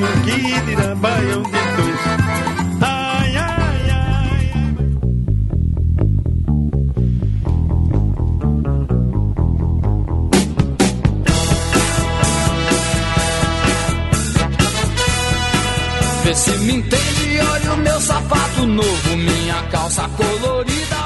Sozinho, que dirá Baião de Dois. Ai, ai, ai. Vê se me entende, olha o meu sapato novo, minha calça colorida.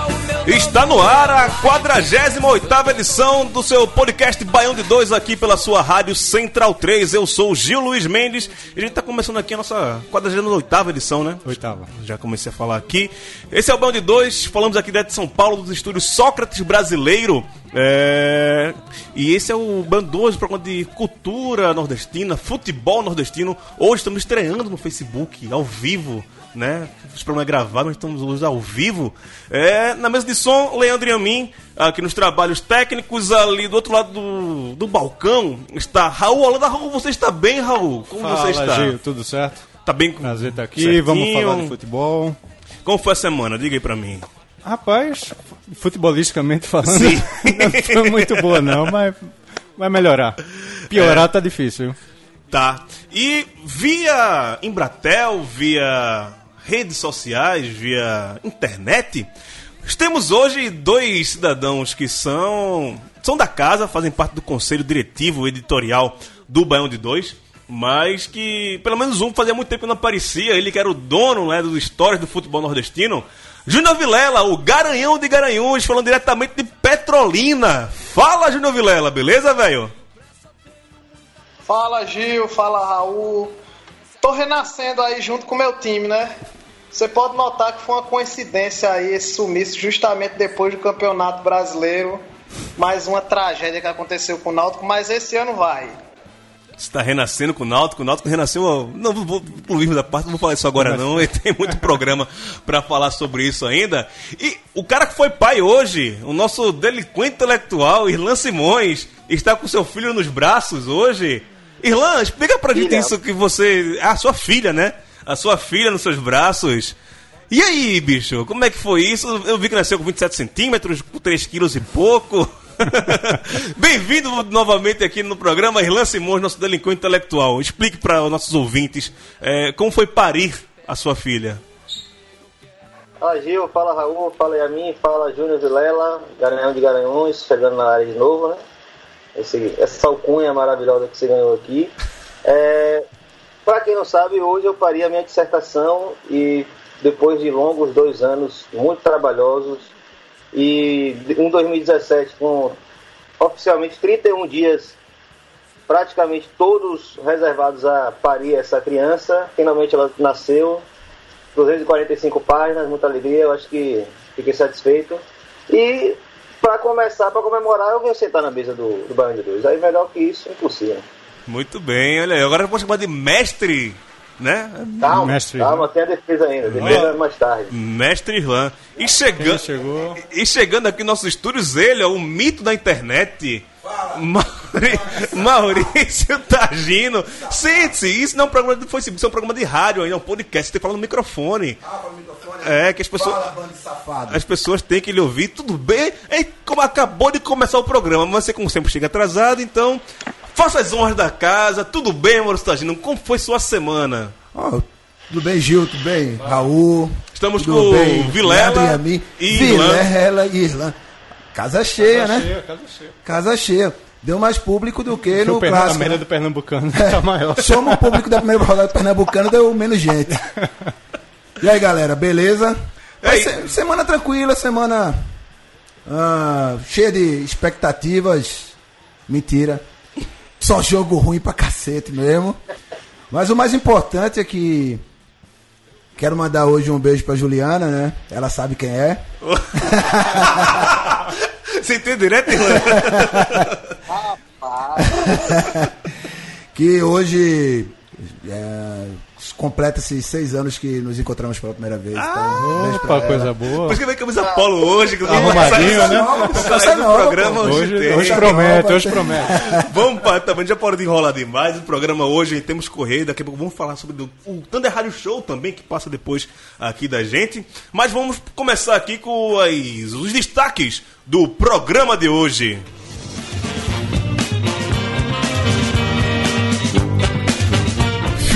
Está no ar a 48 edição do seu podcast Baião de Dois aqui pela sua rádio Central 3. Eu sou o Gil Luiz Mendes e a gente está começando aqui a nossa 48 edição, né? Oitava. Já comecei a falar aqui. Esse é o Baião de Dois, falamos aqui direto de São Paulo, dos estúdios Sócrates Brasileiro. É... E esse é o Dois, programa de cultura nordestina, futebol nordestino. Hoje estamos estreando no Facebook, ao vivo né? Os programas gravados, mas estamos hoje ao vivo. É, na mesa de som, Leandro e Amin, aqui nos trabalhos técnicos, ali do outro lado do, do balcão, está Raul Holanda. Raul, você está bem, Raul? Como Fala, você está? Gil, tudo certo? Tá bem com Prazer estar aqui, Certinho. vamos falar de futebol. Como foi a semana? Diga aí pra mim. Rapaz, futebolisticamente falando, Sim. não foi muito boa não, mas vai melhorar. Piorar É. tá difícil. Tá. E via Embratel, via redes sociais, via internet, temos hoje dois cidadãos que são são da casa, fazem parte do conselho diretivo editorial do Baião de Dois, mas que pelo menos um fazia muito tempo que não aparecia, ele que era o dono né, dos histórias do futebol nordestino. Júnior Vilela, o garanhão de Garanhuns, falando diretamente de Petrolina. Fala, Júnior Vilela, beleza, velho? Fala Gil, fala Raul. Tô renascendo aí junto com o meu time, né? Você pode notar que foi uma coincidência aí esse sumiço justamente depois do Campeonato Brasileiro. Mais uma tragédia que aconteceu com o Náutico, mas esse ano vai. Você tá renascendo com o Náutico, o Náutico renasceu. Não vou vou incluir da parte, não vou falar isso agora não, e tem muito programa pra falar sobre isso ainda. E o cara que foi pai hoje, o nosso delinquente intelectual, Irlan Simões, está com seu filho nos braços hoje. Irlan, explica pra gente Filha. isso que você. Ah, sua filha, né? A sua filha nos seus braços. E aí, bicho, como é que foi isso? Eu vi que nasceu com 27 centímetros, com 3 quilos e pouco. Bem-vindo novamente aqui no programa Irlan Simões, nosso delinquente intelectual. Explique para os nossos ouvintes eh, como foi parir a sua filha. Fala Gil, fala Raul, fala Yamin, fala Júnior Vilela, Garanhão de Garanhuns, chegando na área de novo, né? Esse, essa alcunha maravilhosa que você ganhou aqui. É, Para quem não sabe, hoje eu parei a minha dissertação e depois de longos dois anos muito trabalhosos e um 2017 com oficialmente 31 dias praticamente todos reservados a parir essa criança. Finalmente ela nasceu, 245 páginas, muita alegria, eu acho que fiquei satisfeito. E para começar, para comemorar, eu vim sentar na mesa do, do Baião de Dois. Aí melhor que isso, impossível. Muito bem, olha aí. Agora eu vou chamar de mestre, né? Calma, Mestre, calma, tem a defesa ainda, defesa mais tarde. Mestre Irlan. E chegando, chegou? e chegando aqui nos nossos estúdios, ele é o mito da internet. Mauri- Maurício Tagino. Sente-se, isso não é um programa de Facebook, isso é um programa de rádio ainda, é um podcast, você tem que falar no microfone. É, que as pessoas. As pessoas têm que lhe ouvir, tudo bem. É como acabou de começar o programa, mas você, como sempre, chega atrasado, então. Faça as honras da casa, tudo bem, Maurício Tagino? Como foi sua semana? Ó, tudo bem, Gil? Tudo bem? Raul? Estamos tudo com bem? Vilela e e Irlan. Vilela e Irlan. Casa cheia, né? Cheio, casa cheia. Casa cheia. Deu mais público do que no o Pernambu- a clássico. média né? do Pernambucano tá maior. Soma o público da primeira rodada do Pernambucano, deu menos gente. E aí, galera, beleza? Ei. ser- semana tranquila, semana ah, cheia de expectativas. Mentira. Só jogo ruim pra cacete mesmo. Mas o mais importante é que quero mandar hoje um beijo pra Juliana, né? Ela sabe quem é. Você entende direto, Irlan? que hoje é, completa-se seis anos que nos encontramos pela primeira vez. Então, beijo pra Opa, ela. coisa boa. Por isso que veio camisa polo hoje. que Arrumadinho, sai- né? Sai Essa do nova, programa pô. hoje, Hoje, hoje promete, hoje promete. Vamos para também, já pode enrolar demais. O programa hoje temos correio, daqui a pouco vamos falar sobre o Thunder Rádio Show também, que passa depois aqui da gente. Mas vamos começar aqui com as- os destaques do programa de hoje.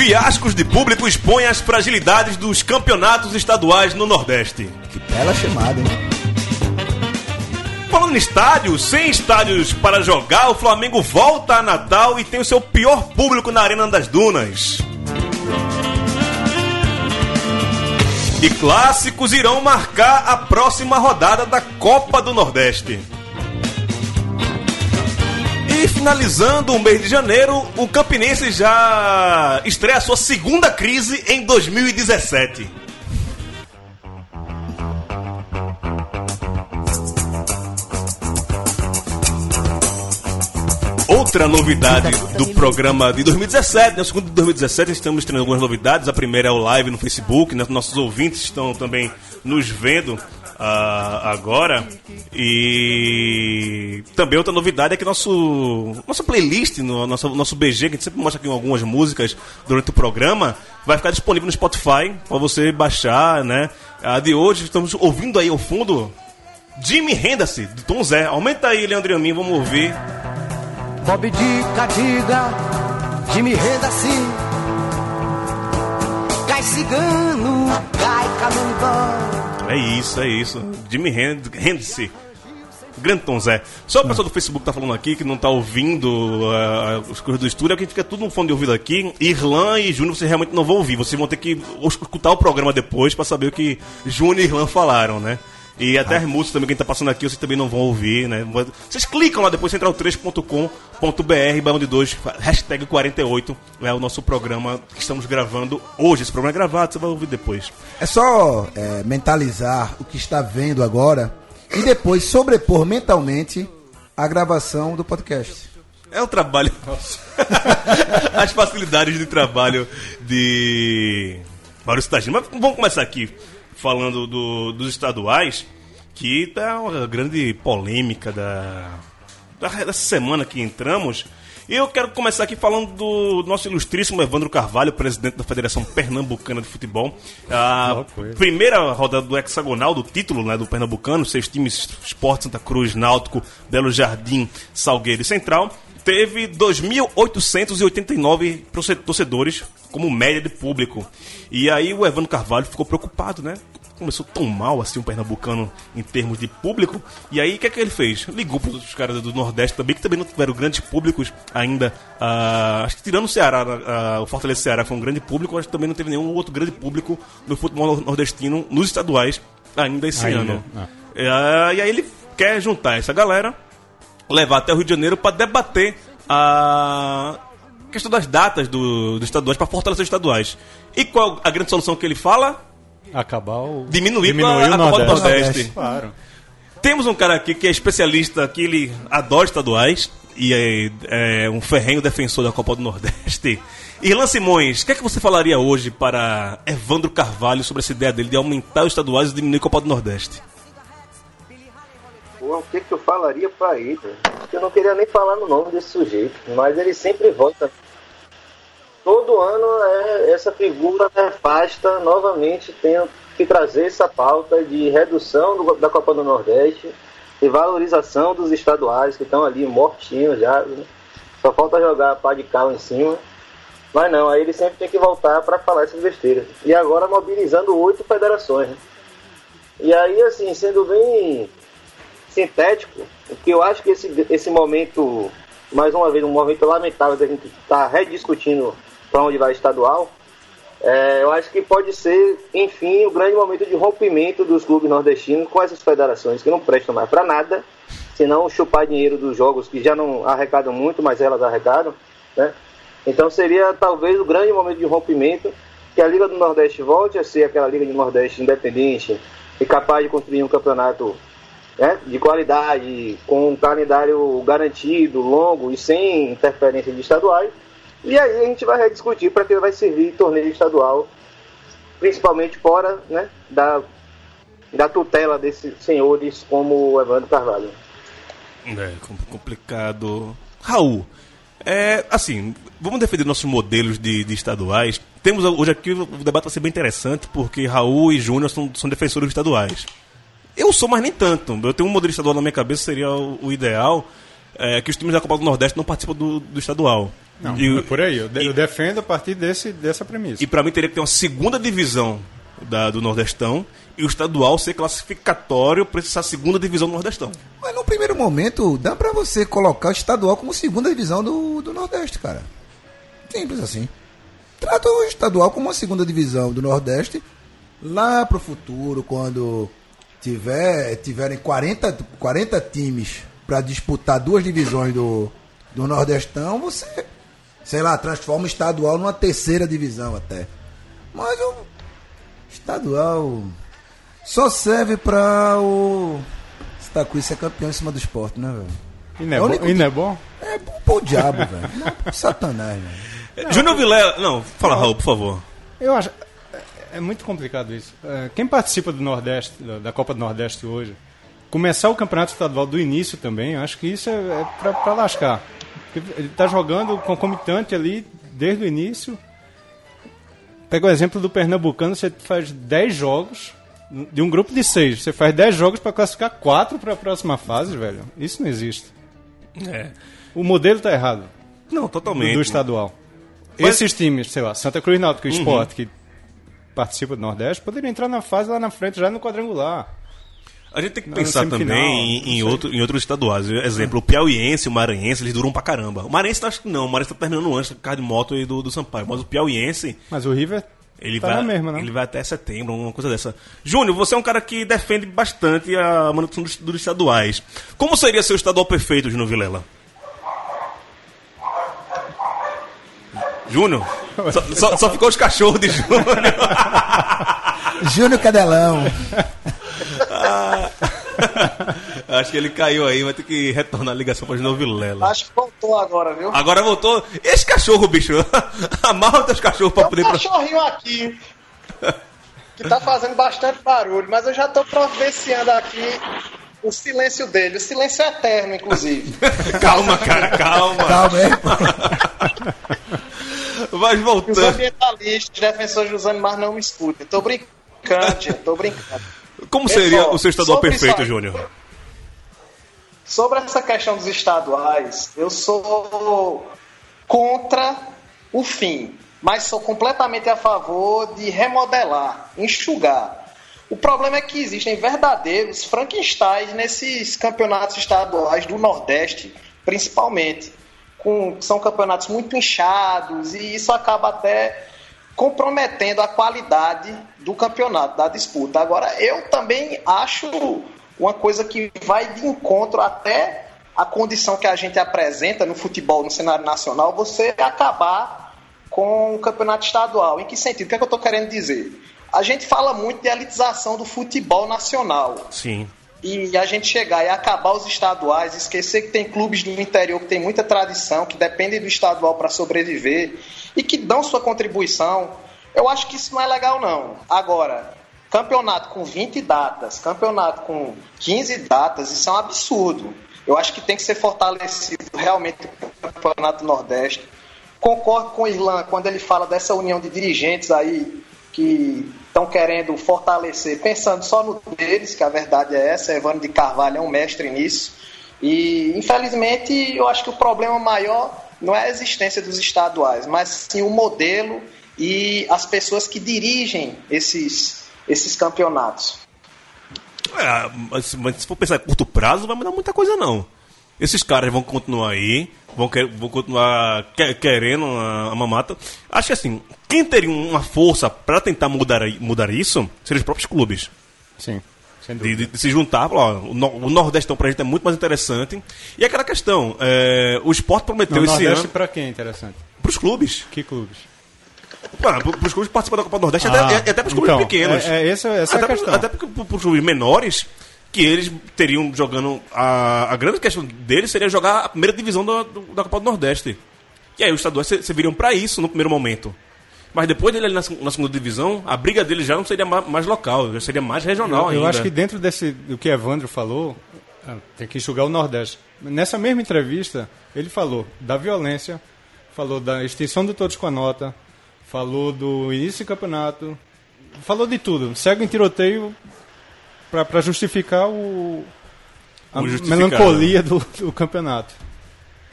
Fiascos de público expõem as fragilidades dos campeonatos estaduais no Nordeste. Que bela chamada, hein? Falando em estádios, sem estádios para jogar, o Flamengo volta a Natal e tem o seu pior público na Arena das Dunas. E clássicos irão marcar a próxima rodada da Copa do Nordeste. E finalizando o mês de janeiro, o Campinense já estreia sua segunda crise em 2017. Outra novidade do programa de 2017, né? O segundo de 2017, estamos tendo algumas novidades. A primeira é o live no Facebook, né? Nossos ouvintes estão também nos vendo ah, agora. E também outra novidade é que nosso nossa playlist, no, nosso, nosso BG, que a gente sempre mostra aqui algumas músicas durante o programa, vai ficar disponível no Spotify para você baixar, né? A de hoje, estamos ouvindo aí ao fundo Jimmy Henderson, do Tom Zé. Aumenta aí, Leandro e a mim, vamos ouvir. Bob Dica, diga, Jimmy renda assim. Cai cigano, cai canibal. É isso, é isso. Jimmy Hend- Henderson. Grande Tom Zé. Só o pessoal do Facebook tá falando aqui que não tá ouvindo ah, os coisas do estúdio, é que fica tudo no fone de ouvido aqui. Irlan e Júnior vocês realmente não vão ouvir. Vocês vão ter que escutar o programa depois pra saber o que Júnior e Irlan falaram, né? E até as músicas também que a gente tá passando aqui, vocês também não vão ouvir, né? Vocês clicam lá depois, central3.com.br, barão de 2, hashtag 48, é o nosso programa que estamos gravando hoje. Esse programa é gravado, você vai ouvir depois. É só é, mentalizar o que está vendo agora e depois sobrepor mentalmente a gravação do podcast. É um trabalho. As facilidades de trabalho de vários estagiários. Mas vamos começar aqui falando do- dos estaduais, que tá uma grande polêmica da, da- dessa semana que entramos. E eu quero começar aqui falando do nosso ilustríssimo Evandro Carvalho, presidente da Federação Pernambucana de Futebol. A primeira rodada do hexagonal do título né, do Pernambucano, seis times Esporte Santa Cruz, Náutico, Belo Jardim, Salgueiro e Central, teve 2.889 torce- torcedores como média de público. E aí o Evandro Carvalho ficou preocupado, né? Começou tão mal assim o Pernambucano em termos de público. E aí o que é que ele fez? Ligou para os caras do Nordeste também, que também não tiveram grandes públicos ainda. Ah, acho que tirando o Ceará, ah, o Fortaleza Ceará foi um grande público, acho que também não teve nenhum outro grande público no futebol nordestino, nos estaduais, ainda esse Ainda, ano. ah. É, e aí ele quer juntar essa galera, levar até o Rio de Janeiro para debater a questão das datas do, dos estaduais, para fortalecer os estaduais. E qual a grande solução que ele fala? Acabar o. Diminuir diminuir a- a o Copa do Nordeste. Nordeste. Claro. Temos um cara aqui que é especialista, que ele adora estaduais e é, é um ferrenho defensor da Copa do Nordeste. Irlan Simões, o que é que você falaria hoje para Evandro Carvalho sobre essa ideia dele de aumentar os estaduais e diminuir a Copa do Nordeste? Pô, o que, que eu falaria pra ele? Eu não queria nem falar no nome desse sujeito, mas ele sempre volta. Todo ano é essa figura nefasta novamente tem que trazer essa pauta de redução do- da Copa do Nordeste e valorização dos estaduais que estão ali mortinhos já. né? Só falta jogar pá de cal em cima. Mas não, aí ele sempre tem que voltar para falar essas besteiras. E agora mobilizando oito federações. né? E aí, assim, sendo bem sintético, porque eu acho que esse, esse momento, mais uma vez, um momento lamentável da gente estar rediscutindo para onde vai estadual, é, eu acho que pode ser, enfim, o grande momento de rompimento dos clubes nordestinos com essas federações que não prestam mais para nada, senão chupar dinheiro dos jogos que já não arrecadam muito, mas elas arrecadam, né? Então seria talvez o grande momento de rompimento que a Liga do Nordeste volte a ser aquela Liga do Nordeste independente e capaz de construir um campeonato né, de qualidade, com um calendário garantido, longo e sem interferência de estaduais. E aí a gente vai rediscutir para que vai servir torneio estadual, principalmente fora né, da, da tutela desses senhores como o Evandro Carvalho. É com- complicado. Raul, é, assim, vamos defender nossos modelos de, de estaduais. Temos hoje aqui o debate vai ser bem interessante porque Raul e Júnior são, são defensores estaduais. Eu sou, mas nem tanto. Eu tenho um modelo estadual na minha cabeça, seria o, o ideal, é, que os times da Copa do Nordeste não participam do, do estadual. Não, e, é por aí. Eu, de- e- eu defendo a partir desse, dessa premissa. E pra mim teria que ter uma segunda divisão da- do Nordestão e o estadual ser classificatório para essa segunda divisão do Nordestão. Mas no primeiro momento, dá pra você colocar o estadual como segunda divisão do, do Nordeste, cara. Simples assim. Trata o estadual como uma segunda divisão do Nordeste. Lá pro futuro, quando tiver, tiverem 40, 40 times pra disputar duas divisões do, do Nordestão, você, sei lá, transforma o estadual numa terceira divisão até. Mas o estadual só serve pra o Sitacuí ser campeão em cima do esporte, né, velho? E não é, É o bom, único e não é bom? É bom pro diabo, velho. Não é pro Satanás, velho. Júnior Vilela. Não, fala, Raul, por favor. Eu acho. É- É muito complicado isso. É, Quem participa do Nordeste, da, Copa do Nordeste hoje, começar o campeonato estadual do início também, acho que isso é, é pra lascar. Ele tá jogando concomitante ali desde o início. Pega o exemplo do Pernambucano, você faz 10 jogos de um grupo de 6. Você faz 10 jogos para classificar 4 para a próxima fase, velho. Isso não existe. É. O modelo tá errado Não, do, totalmente. do estadual. Mas- Esses times, sei lá, Santa Cruz Náutico e Sport, que participa do Nordeste, poderiam entrar na fase lá na frente, já no quadrangular. A gente tem que Não, pensar também em, em outro, em outros estaduais. Exemplo, o Piauiense e o Maranhense, eles duram pra caramba. O Maranhense acho que não, o Maranhense tá terminando antes carro de moto e do, do Sampaio. Mas o Piauiense, Mas o River ele, tá vai, mesma, né? ele vai até setembro, uma coisa dessa. Júnior, você é um cara que defende bastante a manutenção dos, dos estaduais. Como seria seu estadual perfeito, Júnior Vilela? Júnior? Só, só- só ficou os cachorros de Júnior. Júnior Cadelão. Acho que ele caiu aí, vai ter que retornar a ligação para Júnior Vilela. Acho que voltou agora, viu? Agora voltou. Esse cachorro, bicho. Amarra os teus cachorros pra Tem poder. um cachorrinho aqui que tá fazendo bastante barulho, mas eu já tô providenciando aqui o silêncio dele. O silêncio é eterno, inclusive. Calma, cara, calma. Calma aí. Mas Os voltando. ambientalistas, os defensores dos animais não me escutem. Tô brincando, gente, tô brincando. Como seria Pessoal, o seu estadual perfeito. Júnior? Sobre essa questão dos estaduais, eu sou contra o fim, mas sou completamente a favor de remodelar, enxugar. O problema é que existem verdadeiros Frankensteins nesses campeonatos estaduais do Nordeste, principalmente. Com, são campeonatos muito inchados e isso acaba até comprometendo a qualidade do campeonato, da disputa. Agora, eu também acho uma coisa que vai de encontro até a condição que a gente apresenta no futebol, no cenário nacional, você acabar com o campeonato estadual. Em que sentido? O que, é que eu estou querendo dizer? A gente fala muito de elitização do futebol nacional Sim. E a gente chegar e acabar os estaduais, esquecer que tem clubes do interior que tem muita tradição, que dependem do estadual para sobreviver e que dão sua contribuição, eu acho que isso não é legal não. Agora, campeonato com 20 datas, campeonato com 15 datas, isso é um absurdo. Eu acho que tem que ser fortalecido realmente o campeonato Nordeste. Concordo com o Irlan quando ele fala dessa união de dirigentes aí que estão querendo fortalecer, pensando só no deles, que a verdade é essa, Evandro de Carvalho é um mestre nisso. E, infelizmente, eu acho que o problema maior não é a existência dos estaduais, mas sim o modelo e as pessoas que dirigem esses, esses campeonatos. É, mas, mas se for pensar em curto prazo, não vai mudar muita coisa, não. Esses caras vão continuar aí, vão, quer- vão continuar que- querendo a, a mamata. Acho que assim, quem teria uma força para tentar mudar, mudar isso seriam os próprios clubes. Sim, De, de- de se juntar, falar, ó, o, no, o Nordestão pra gente é muito mais interessante. E aquela questão, é, o esporte prometeu No esse Nordeste, ano pra quem é interessante? pros clubes. Que clubes? Para os clubes participam da Copa do Nordeste, Ah, até, até pros clubes então, pequenos. é- é essa- essa é a até, pro-. Até porque pros clubes menores, que eles teriam jogando. A, a grande questão deles seria jogar a primeira divisão da, do- da Copa do Nordeste. E aí os estaduais serviriam para isso no primeiro momento. Mas depois dele ali na, na, segunda divisão, a briga dele já não seria mais local, já seria mais regional eu, ainda. Eu acho que dentro desse do que Evandro falou, ah, tem que enxugar o Nordeste. Nessa mesma entrevista, ele falou da violência, falou da extinção do Todos com a Nota, falou do início do campeonato, falou de tudo. Segue em tiroteio para justificar o, a melancolia do, do, campeonato.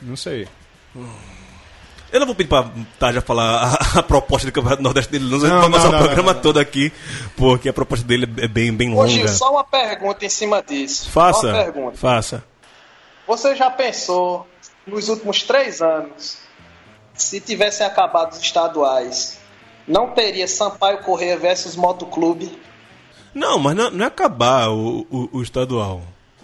Não sei. Eu não vou pedir para Taja falar a, a, proposta do Campeonato Nordeste dele, não, não, passar não, o programa não, todo aqui, porque a proposta dele é bem, bem longa. Hoje, só uma pergunta em cima disso. Faça. Faça. Você já pensou, nos últimos três anos, se tivessem acabado os estaduais, não teria Sampaio Correia versus Motoclube? Não, mas não, não é acabar o, o, o estadual.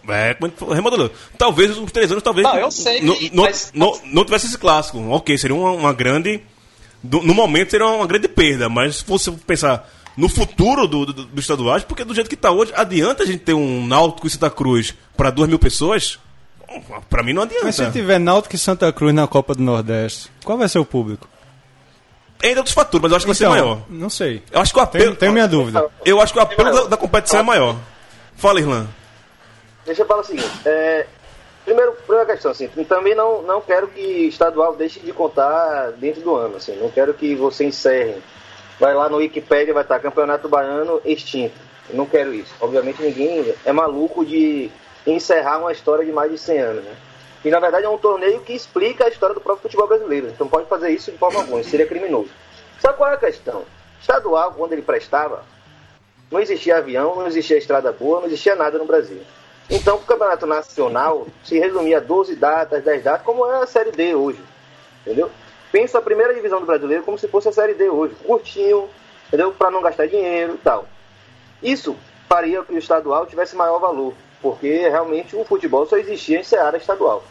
É, remodelou. Talvez últimos três anos, talvez. Não, eu sei que. Não, mas... não, não, tivesse esse clássico. Ok, seria uma, uma grande. No momento seria uma grande perda, mas se fosse pensar no futuro do, do, do estaduais, porque do jeito que está hoje, adianta a gente ter um Náutico e Santa Cruz para duas mil pessoas? Para mim não adianta. Mas se tiver Náutico e Santa Cruz na Copa do Nordeste, qual vai ser o público? Ainda outros fatores, mas eu acho que então, vai ser então, maior. Não sei. Eu acho que o apelo. Tenho, tenho minha dúvida. Eu acho que o apelo da, da competição é maior. Fala, Irlan. Deixa eu falar o seguinte. É, primeiro, primeira questão, assim, também não, não quero que estadual deixe de contar dentro do ano. Assim, não quero que você encerre. Vai lá no Wikipedia, vai estar Campeonato Baiano extinto. não quero isso. Obviamente ninguém é maluco de encerrar uma história de mais de 100 anos, né? E na verdade é um torneio que explica a história do próprio futebol brasileiro. Então pode fazer isso de forma alguma, seria criminoso. Sabe qual é a questão? Estadual, quando ele prestava, não existia avião, não existia estrada boa, não existia nada no Brasil. Então o campeonato nacional se resumia a 12 datas, 10 datas, como é a Série D hoje. Entendeu? Penso a primeira divisão do brasileiro como se fosse a Série D hoje. Curtinho, entendeu? Para não gastar dinheiro e tal. Isso faria que o estadual tivesse maior valor porque realmente o futebol só existia em seara estadual.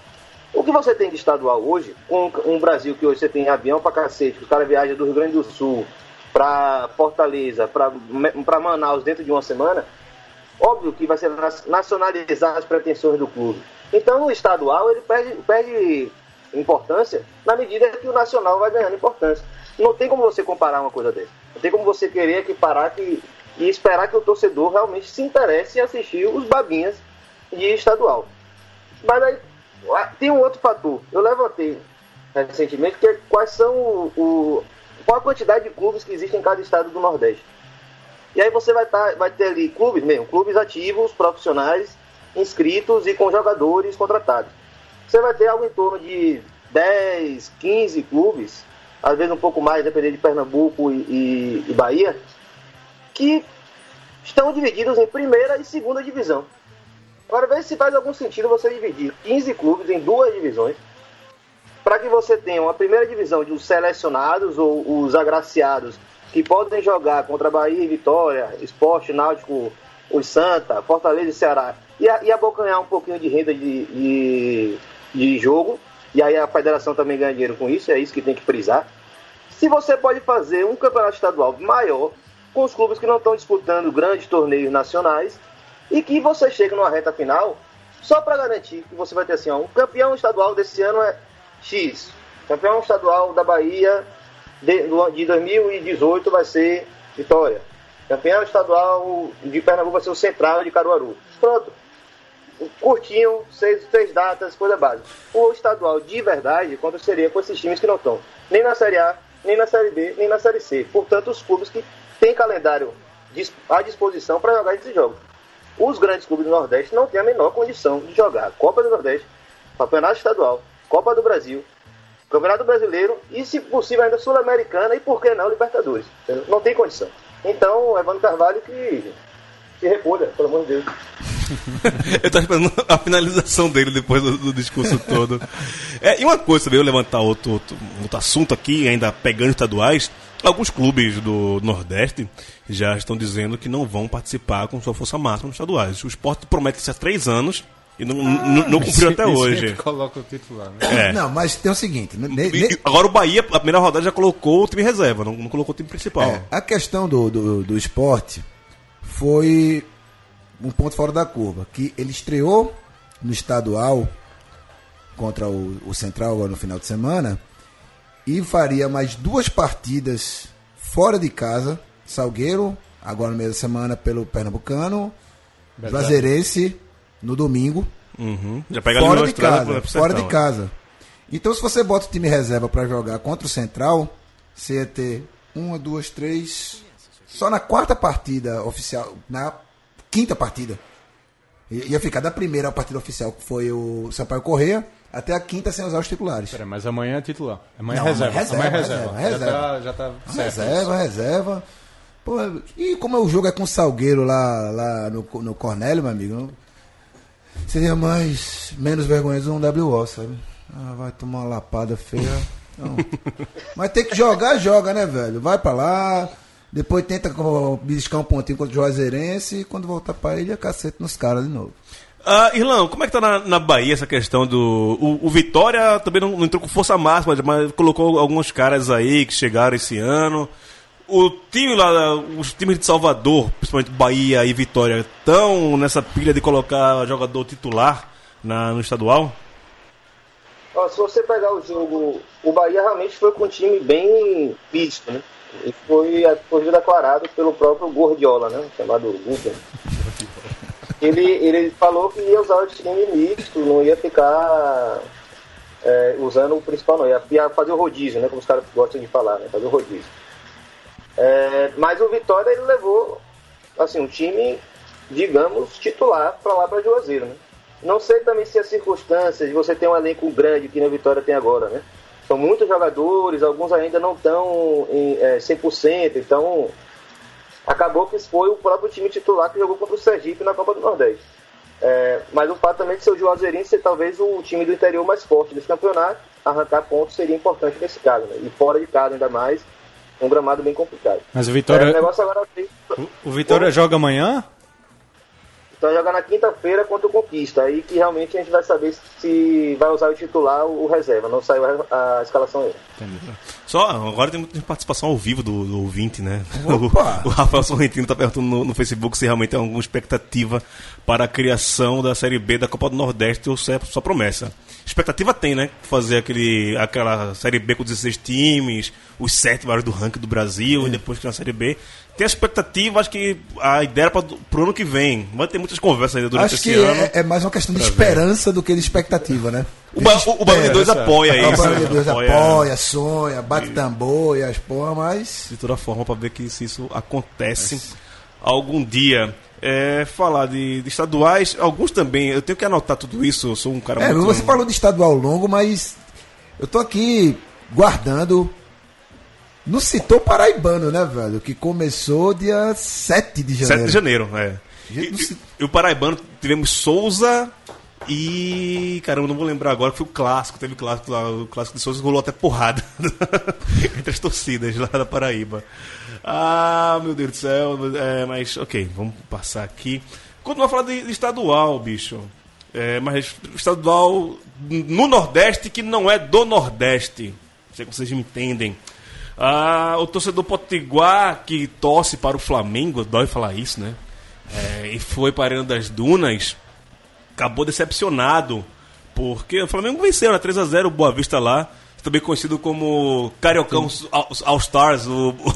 O que você tem de estadual hoje, com um Brasil que hoje você tem avião pra cacete, que o cara viaja do Rio Grande do Sul para Fortaleza, para Manaus dentro de uma semana, óbvio que vai ser nacionalizar as pretensões do clube. Então o estadual ele perde, perde importância na medida que o nacional vai ganhando importância. Não tem como você comparar uma coisa dessa. Não tem como você querer equiparar que e esperar que o torcedor realmente se interesse em assistir os babinhas de estadual. Mas aí tem um outro fator. Eu levantei recentemente que é quais são o, o, qual a quantidade de clubes que existem em cada estado do Nordeste. E aí você vai, tá, vai ter ali clubes mesmo, clubes ativos, profissionais, inscritos e com jogadores contratados. Você vai ter algo em torno de 10, 15 clubes, às vezes um pouco mais, dependendo de Pernambuco e, e, e Bahia, que estão divididos em primeira e segunda divisão. Agora veja se faz algum sentido você dividir 15 clubes em duas divisões, para que você tenha uma primeira divisão de os selecionados ou os agraciados que podem jogar contra Bahia e Vitória, Esporte, Náutico, os Santa, Fortaleza e Ceará, e, e abocanhar um pouquinho de renda de, de, de jogo, e aí a federação também ganha dinheiro com isso, é isso que tem que frisar. Se você pode fazer um campeonato estadual maior, com os clubes que não estão disputando grandes torneios nacionais e que você chega numa reta final só para garantir que você vai ter assim, ó, um campeão estadual desse ano é X, campeão estadual da Bahia de, de 2018 vai ser Vitória, campeão estadual de Pernambuco vai ser o Central de Caruaru. Pronto, curtinho, seis, seis datas, coisa básica. O estadual de verdade aconteceria com esses times que não estão nem na Série A, nem na Série B, nem na Série C. Portanto, os clubes que tem calendário à disposição para jogar esses jogos. Os grandes clubes do Nordeste não têm a menor condição de jogar Copa do Nordeste, Campeonato Estadual, Copa do Brasil, Campeonato Brasileiro e, se possível, ainda Sul-Americana e, por que não, Libertadores. Não tem condição. Então, Evandro Carvalho que se recolha, pelo amor de Deus. eu estava esperando a finalização dele depois do, do discurso todo. É, e uma coisa, veio levantar outro, outro, outro assunto aqui, ainda pegando estaduais. Alguns clubes do Nordeste já estão dizendo que não vão participar com sua força máxima nos estaduais. O esporte promete isso há três anos e não, ah, não cumpriu até hoje. coloca o titular, né? É. Não, mas tem o seguinte. Ne, ne... Agora o Bahia, a primeira rodada, já colocou o time reserva, não, não colocou o time principal. É, a questão do, do, do esporte foi um ponto fora da curva. Que ele estreou no estadual contra o, o Central agora no final de semana e faria mais duas partidas fora de casa. Salgueiro, agora no meio da semana pelo Pernambucano. Juazeirense no domingo. Uhum. Já pega fora ali de casa, fora de casa. Então, se você bota o time reserva para jogar contra o Central, você ia ter uma, duas, três. Só na quarta partida oficial, na quinta partida. Ia ficar da primeira partida oficial, que foi o Sampaio Correia, até a quinta sem usar os titulares. Pera, mas amanhã é titular. Amanhã Não, é reserva. reserva, amanhã é reserva, reserva. reserva. Já tá, tá certo. Reserva, reserva. Pô, e como o jogo é com o Salgueiro lá, lá no, no Cornélio, meu amigo, não- seria mais menos vergonhoso um WO, sabe? Ah, vai tomar uma lapada feia. Não. Mas tem que jogar, joga, né, velho? Vai pra lá, depois tenta beliscar um pontinho contra o Juazeirense e quando voltar pra ilha, cacete nos caras de novo. Ah, Irlão, como é que tá na, na Bahia essa questão do. O, o Vitória também não, não entrou com força máxima, mas colocou alguns caras aí que chegaram esse ano. O time lá, os times de Salvador, principalmente Bahia e Vitória, estão nessa pilha de colocar jogador titular na, no estadual? Ó, se você pegar o jogo, o Bahia realmente foi com um time bem misto, né? E foi, foi declarado pelo próprio Gordiola, né? Chamado Gunther. Ele, ele falou que ia usar o time misto, não ia ficar é, usando o principal, não. Ia, ia fazer o rodízio, né? Como os caras gostam de falar, né? Fazer o rodízio. É, mas o Vitória, ele levou, assim, um time, digamos, titular para lá para Juazeiro, né? Não sei também se as circunstâncias de você ter um elenco grande que na Vitória tem agora, né? São muitos jogadores, alguns ainda não estão em é, 100%, então acabou que foi o próprio time titular que jogou contra o Sergipe na Copa do Nordeste. É, mas o fato também de ser o Juazeirense ser talvez o time do interior mais forte desse campeonato, arrancar pontos seria importante nesse caso, né? E fora de casa ainda mais, um gramado bem complicado. Mas o É, o Vitória, negócio agora tem... o Vitória joga amanhã? Então jogar na quinta-feira contra o Conquista. Aí que realmente a gente vai saber se vai usar o titular ou o reserva. Não saiu a, a escalação ainda. Só, agora tem muita participação ao vivo do, do ouvinte, né? Opa! O, o Rafael Sorrentino tá perguntando no, no Facebook se realmente tem alguma expectativa para a criação da Série B da Copa do Nordeste ou se é só promessa. Expectativa tem, né? Fazer aquele, aquela Série B com 16 times, os sete maiores do ranking do Brasil e depois criar a Série B. Tem a expectativa, acho que a ideia era para pro ano que vem. Vai ter muitas conversas ainda durante Acho esse que ano. é, é mais uma questão de esperança do que de expectativa, né? O, ba o, o Barão de Dois Esperança. apoia É, o isso. Barão de né? Deus apoia, sonha, bate tambor e as porra, mas. de toda forma para ver que se isso acontece algum dia. É, falar de, de estaduais, alguns também, eu tenho que anotar tudo isso, eu sou um cara É, muito... você falou de estadual longo, mas eu tô aqui guardando. Não citou o Paraibano, né, velho? Que começou dia 7 de 7 janeiro. de janeiro, é. E, e- e o Paraibano tivemos Souza e. Caramba, não vou lembrar agora, foi o clássico, teve o clássico lá, o clássico de Souza rolou até porrada entre as torcidas lá da Paraíba. Ah, meu Deus do céu, é, mas ok, vamos passar aqui. Continuar a falar de, de estadual, bicho. É, mas estadual no Nordeste que não é do Nordeste. Não sei que vocês me entendem. Ah, o torcedor potiguar que torce para o Flamengo, dói falar isso, né? É, e foi para a Arena das Dunas, acabou decepcionado, porque o Flamengo venceu, né? 3x0 o Boa Vista lá, também conhecido como Cariocão All- All Stars, o, o,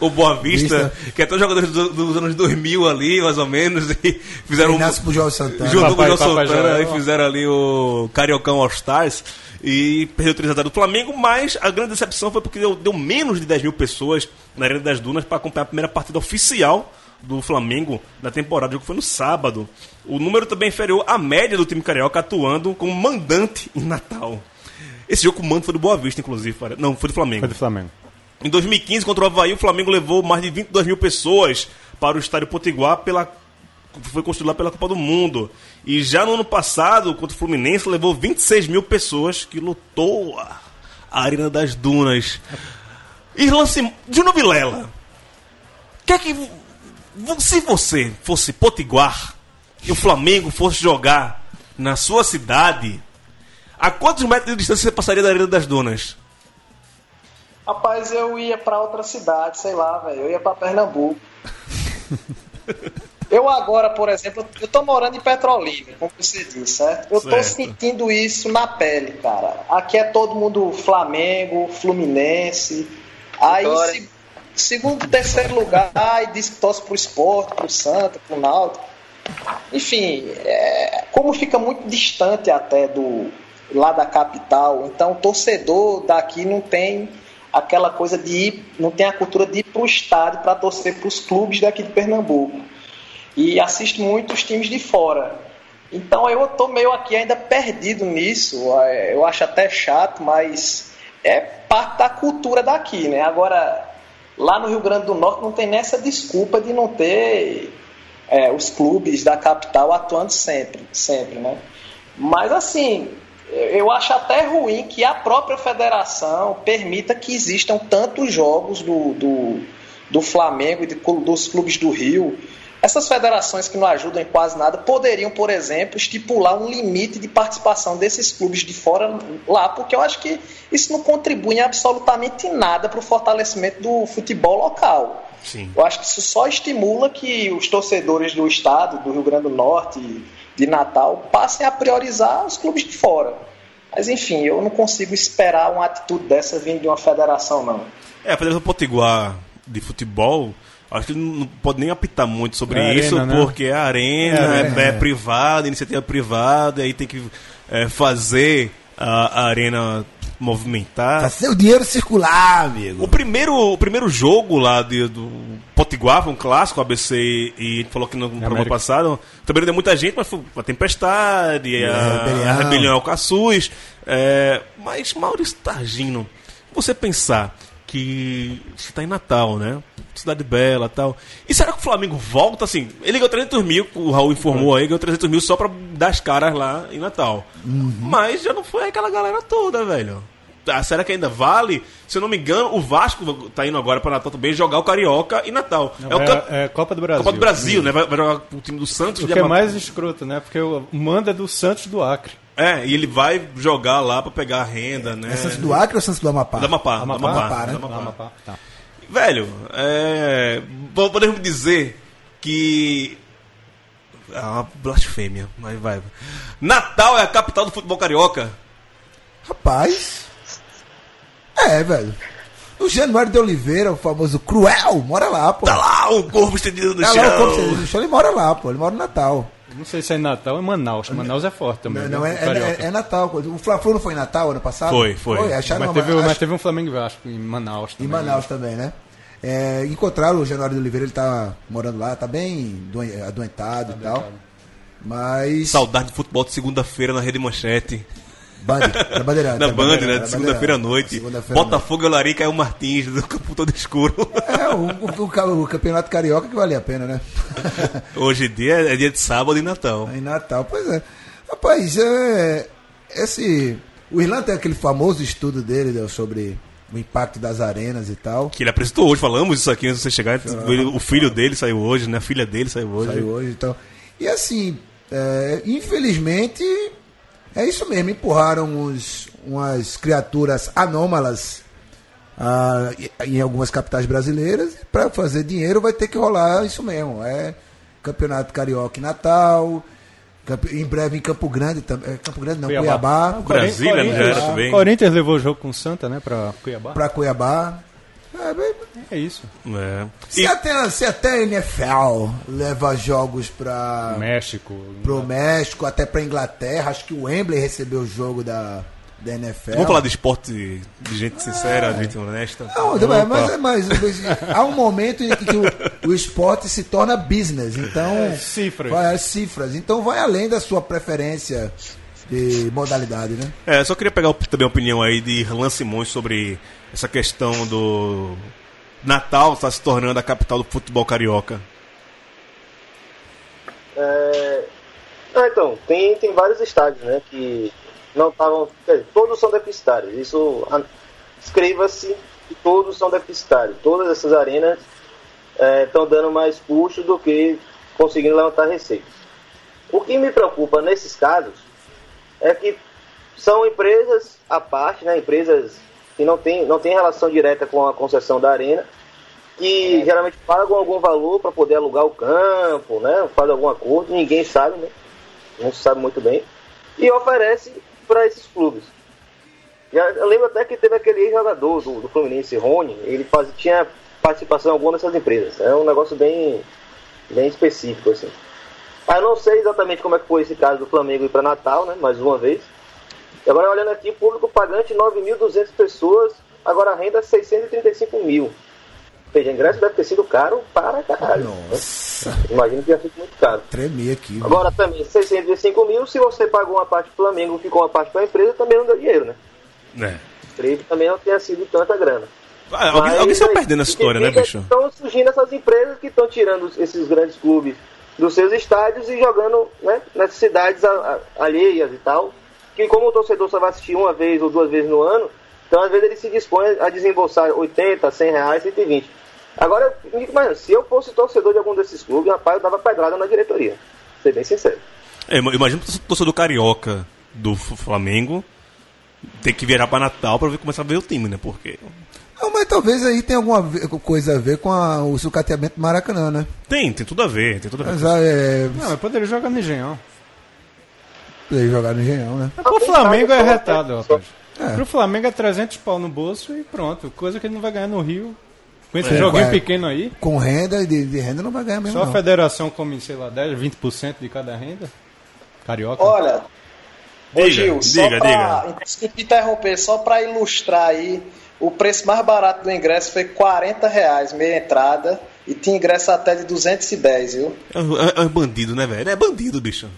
o Boa Vista, que é até os jogadores do- dos anos 2000 ali, mais ou menos, e fizeram um, Inácio Pujol Santana. juntou com o João Santana e fizeram ali o Cariocão All Stars e perdeu 3 a 0 do Flamengo, mas a grande decepção foi porque deu, deu menos de 10 mil pessoas na Arena das Dunas para acompanhar a primeira partida oficial do Flamengo da temporada. O jogo foi no sábado. O número também inferior à média do time carioca atuando como mandante em Natal. Esse jogo com o mando foi do Boa Vista, inclusive. Não, foi do Flamengo. Foi do Flamengo. Em 2015, contra o Havaí, o Flamengo levou mais de 22 mil pessoas para o estádio Potiguar pela foi construído lá pela Copa do Mundo. E já no ano passado, contra o Fluminense, levou 26 mil pessoas que lutou a a Arena das Dunas. Irlan Sim... Juno Vilela, que é que... vo- Se você fosse Potiguar e o Flamengo fosse jogar na sua cidade, a quantos metros de distância você passaria da Arena das Dunas? Rapaz, eu ia pra outra cidade, sei lá, velho. Eu ia pra Pernambuco. Eu agora, por exemplo, eu tô morando em Petrolina, como você disse, certo? Eu tô Certo. sentindo isso na pele, cara. Aqui é todo mundo Flamengo, Fluminense. Aí, se- segundo, terceiro lugar, aí diz que torce pro esporte, pro Santa, pro Náutico. Enfim, é, como fica muito distante até do lá da capital, então o torcedor daqui não tem aquela coisa de ir, não tem a cultura de ir pro estádio para torcer pros clubes daqui de Pernambuco e assiste muito os times de fora. Então eu tô meio aqui ainda perdido nisso. é, Eu acho até chato, mas é parte da cultura daqui, né? Agora, lá no Rio Grande do Norte não tem nessa desculpa de não ter é, os clubes da capital atuando sempre, sempre, né? Mas assim, eu acho até ruim que a própria federação permita que existam tantos jogos do, do, do Flamengo e de dos clubes do Rio. Essas federações que não ajudam em quase nada poderiam, por exemplo, estipular um limite de participação desses clubes de fora lá, porque eu acho que isso não contribui em absolutamente nada para o fortalecimento do futebol local. Sim. Eu acho que isso só estimula que os torcedores do estado, do Rio Grande do Norte, de Natal, passem a priorizar os clubes de fora. Mas enfim, eu não consigo esperar uma atitude dessa vindo de uma federação, não. É, a Federação Potiguar de futebol, acho que ele não pode nem apitar muito sobre É isso, arena, né? porque a arena é, é privada, iniciativa privada, aí tem que é, fazer a, a arena movimentar. Pra ser o dinheiro circular, amigo. O primeiro, o primeiro jogo lá de, do Potiguar foi um clássico, ABC, e a gente falou aqui no programa América. passado. Também deu muita gente, mas foi a Tempestade, a, Rebelião. a Rebelião Alcaçuz. É, mas, Maurício Targino, você pensar que você está em Natal, né? Cidade Bela tal. E será que o Flamengo volta assim? Ele ganhou 300 mil, o Raul informou aí, ganhou 300 mil só pra dar as caras lá em Natal. Mas já não foi aquela galera toda, velho. Ah, será que ainda vale? Se eu não me engano, o Vasco tá indo agora pra Natal também jogar o Carioca e Natal. é o é, camp- é Copa do Brasil. Copa do Brasil, né? Vai, vai jogar o time do Santos O de que é mais escroto, né? Porque o manda é do Santos do Acre. É, e ele vai jogar lá pra pegar a renda, né? É Santos do Acre ou Santos do Amapá? Da Amapá. da Amapá? Amapá, Amapá, né? Amapá. Amapá. Tá. Velho, é, po- podemos dizer que. É uma blasfêmia, mas vai. Natal é a capital do futebol carioca. Rapaz. É, velho. O Januário de Oliveira, o famoso Cruel, mora lá, pô. Tá lá o corpo estendido no Tá chão. lá o corpo dele no chão, ele mora lá, pô. Ele mora no Natal. Não sei se é em Natal ou em Manaus. Manaus é forte também. Não, não, né? é, Carioca. é, é Natal. O Fla-Flu não foi em Natal ano passado? Foi, foi. acharam, Mas, teve, acho- mas teve um Flamengo Vasco em Manaus Em também. Manaus também, né? É, encontraram o Januário de Oliveira, ele tá morando lá, tá bem doen- adoentado e tal. Mas. Saudade de futebol de segunda-feira na Rede Manchete. Band, na Bandeirante. Na Band, né? na De segunda-feira à noite. segunda-feira à Botafogo e Larica é o Martins, do campo todo escuro. É, o, o, o- o campeonato carioca que vale a pena, né? Hoje em dia é dia de sábado e Natal. em Natal, pois é. Rapaz, é, esse. O Irlanda tem aquele famoso estudo dele né, sobre o impacto das arenas e tal. Que ele apresentou hoje, falamos isso aqui antes de você chegar. Ele- O filho dele saiu hoje, né? A filha dele saiu hoje. Saiu hoje e tal. E assim, é, infelizmente, é isso mesmo. Empurraram uns, umas criaturas anômalas ah, em algumas capitais brasileiras. Para fazer dinheiro vai ter que rolar isso mesmo. É Campeonato Carioca em Natal. Em breve em Campo Grande também. Campo Grande não, Cuiabá. Cuiabá. Brasília, né? Já era Corinthians, também. Corinthians levou o jogo com o Santa, né? Pra Cuiabá. Para Cuiabá. É, bem- É isso. É. se, E- até, se até a NFL leva jogos para México. pro México, até pra Inglaterra. Acho que o Wembley recebeu o jogo da, da NFL. Vamos falar de esporte de gente sincera, de gente honesta. Não, mas, mas, mas há um momento em que o, o esporte se torna business, então Cifras. vai cifras, então vai além da sua preferência de modalidade, né? É, só queria pegar também a opinião aí de Irlan Simões sobre essa questão do Natal está se tornando a capital do futebol carioca. É... Ah, então, tem, tem vários estádios, né, que não estavam... quer dizer, Todos são deficitários. Isso, a- escreva-se que todos são deficitários. Todas essas arenas estão dando mais custo do que conseguindo levantar receita. O que me preocupa nesses casos é que são empresas à parte, né, empresas que não têm não tem relação direta com a concessão da arena, que geralmente pagam algum valor para poder alugar o campo, né? Faz algum acordo, ninguém sabe, né? Não se sabe muito bem. E oferece para esses clubes. Eu lembro até que teve aquele jogador do, do Fluminense, Rony, ele faz, tinha participação alguma dessas empresas. É um negócio bem, bem específico, assim. Ah, eu não sei exatamente como é que foi esse caso do Flamengo ir para Natal, né? Mais uma vez. E agora olhando aqui, público pagante 9.200 pessoas, agora a renda é 635 mil. Ou seja, ingresso deve ter sido caro para caralho. né? Nossa, Imagino que ia ficar muito caro. tremi aqui. viu? Agora também, 605 mil, se você pagou uma parte pro Flamengo e ficou uma parte para a empresa, também não deu dinheiro, né? É. Creio que também não tenha sido tanta grana. Ah, alguém, Mas alguém saiu perdendo essa história, né, bicho? Estão surgindo essas empresas que estão tirando esses grandes clubes dos seus estádios e jogando né, nessas cidades alheias e tal. Que como o torcedor só vai assistir uma vez ou duas vezes no ano, então às vezes ele se dispõe a desembolsar 80, 100 reais, 120. Agora, imaginando, se eu fosse torcedor de algum desses clubes, rapaz, eu dava pedrada na diretoria. Ser bem sincero. É, ima- imagina o torcedor carioca do Flamengo ter que viajar pra Natal pra ver, começar a ver o time, né? Porque Não, mas talvez aí tenha alguma coisa a ver com a- o sucateamento do Maracanã, né? tem, tem tudo a ver, tem tudo a ver. Mas ah, é. Não, mas poderia jogar no Engenhão. Poder jogar no Engenhão, né? Pro Flamengo é retado, rapaz. É. Pro Flamengo é 300 pau no bolso e pronto. Coisa que ele não vai ganhar no Rio. Com esse É, joguinho é. pequeno aí. Com renda e de, de renda não vai ganhar mesmo. Só a não. federação come, sei lá, 10, 20% de cada renda. Carioca. Olha, ô Diga, Gil, só diga, pra desculpa interromper, só para ilustrar aí, o preço mais barato do ingresso foi 40 reais, meia entrada, e tinha ingresso até de 210, viu? É, é, é bandido, né, velho? É bandido, bicho.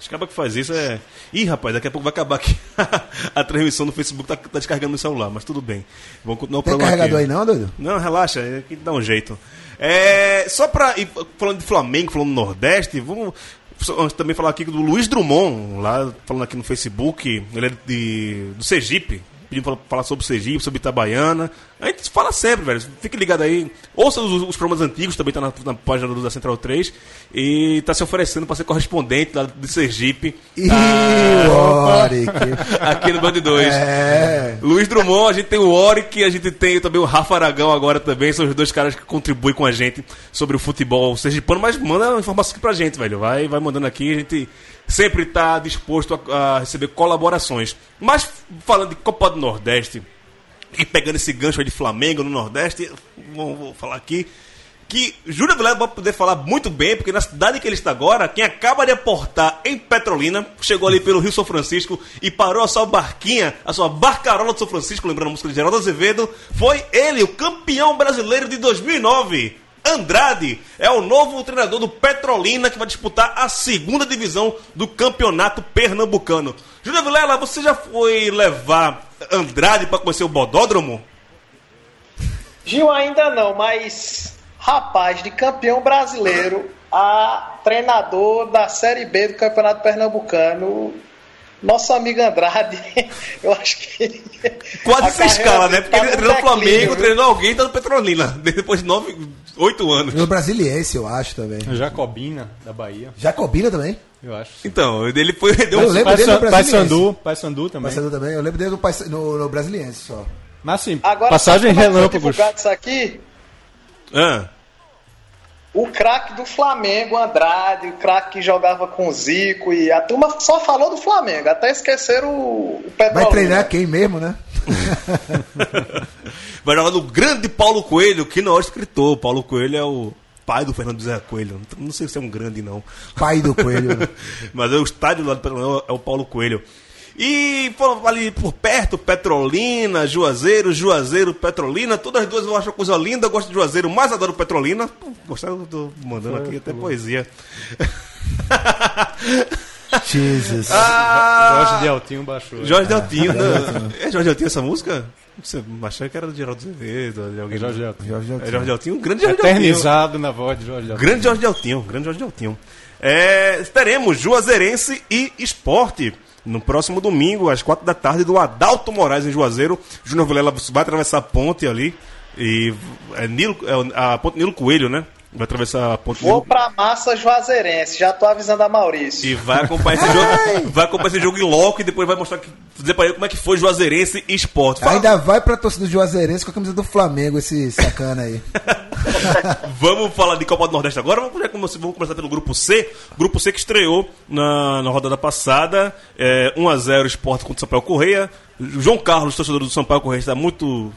Os que faz isso é. Ih, rapaz, daqui a pouco vai acabar aqui. a transmissão no Facebook tá, tá descarregando no celular, mas tudo bem. Vamos continuar o Tem programa carregador aqui. aí não, doido? Não, relaxa, é que dá um jeito. É, só pra. e falando de Flamengo, falando do Nordeste, vamos vamos também falar aqui do Luiz Drummond, lá falando aqui no Facebook. Ele é de, do Sergipe. Pedindo pra falar sobre o Sergipe, sobre Itabaiana. A gente fala sempre, velho. Fique ligado aí. Ouça os, os programas antigos, também tá na, na página do da Central 3. E tá se oferecendo para ser correspondente lá de Sergipe. Ih, Ah, Oric. aqui no Band 2. É. Luiz Drummond, a gente tem o Oric, a gente tem também o Rafa Aragão agora também. São os dois caras que contribuem com a gente sobre o futebol sergipano. Mas manda informação aqui pra gente, velho. Vai, vai mandando aqui, a gente sempre tá disposto a, a receber colaborações. Mas falando de Copa do Nordeste, e pegando esse gancho aí de Flamengo no Nordeste, vou, vou falar aqui. Que Júlio Vilela vai poder falar muito bem, porque na cidade que ele está agora, quem acaba de aportar em Petrolina, chegou ali pelo Rio São Francisco e parou a sua barquinha, a sua barcarola de São Francisco, lembrando a música de Geraldo Azevedo, foi ele, o campeão brasileiro de 2009. Andrade é o novo treinador do Petrolina que vai disputar a segunda divisão do campeonato pernambucano. Júlio Vilela, você já foi levar Andrade para conhecer o Bodódromo? Gil ainda não, mas rapaz, de campeão brasileiro a treinador da Série B do Campeonato Pernambucano, nosso amigo Andrade, eu acho que. Quase se escala, né? dele Porque tá ele no treinou o Flamengo, treinou alguém, tá no Petrolina. Depois de nove, oito anos. No Brasiliense, eu acho também. Jacobina, da Bahia, Jacobina também. eu acho. Então, ele foi. Deu Eu um... lembro Pai, dele no Brasiliense. Sandu, Pai Sandu também. Passador também. Eu lembro dele no, no, no Brasiliense só. Mas assim, Agora, passagem é relâmpagos. isso aqui? Ah, O craque do Flamengo, Andrade, o craque que jogava com o Zico, e a turma só falou do Flamengo, até esqueceram o, o Petrolina. Vai treinar quem mesmo, né? vai jogar no grande Paulo Coelho, que não é o escritor. Paulo Coelho é o pai do Fernando José Coelho. Não sei se é um grande, não. Pai do Coelho. né? Mas é o estádio lá do Petrolina é o Paulo Coelho. E ali por perto, Petrolina, Juazeiro, Juazeiro, Petrolina, todas as duas eu acho uma coisa linda, eu gosto de Juazeiro, mas adoro Petrolina. Gostaram, eu tô mandando aqui até poesia. Jesus. Ah, Jorge Deltinho baixou. Jorge Deltinho, né? É Jorge Deltinho essa música? Você achava que era do Geraldo Azevedo, de alguém. Jorge Deltinho. Jorge É Deltinho. Jorge Deltinho, um grande Jorge. Eternizado na voz de Jorge Deltinho. Grande Jorge Deltinho, grande Jorge Deltinho. É, teremos Juazeirense e Esporte no próximo domingo, às quatro da tarde, do Adalto Moraes em Juazeiro. Júnior Vilela vai atravessar a ponte ali. E é, Nilo, é a ponte Nilo Coelho, né? Vai atravessar a ponte Vou Nilo pra massa Juazeirense, já tô avisando a Maurício. e vai acompanhar esse jogo. Vai acompanhar esse jogo em loco e depois vai mostrar que, dizer pra ele como é que foi Juazeirense e Esporte. Fala- Ainda vai pra torcida do Juazeirense com a camisa do Flamengo, esse sacana aí. Vamos falar de Copa do Nordeste agora. Vamos, vamos começar pelo grupo C. Grupo C que estreou na, na rodada passada. É, 1x0 Esporte contra o Sampaio Correia. João Carlos, torcedor do Sampaio Correia, está muito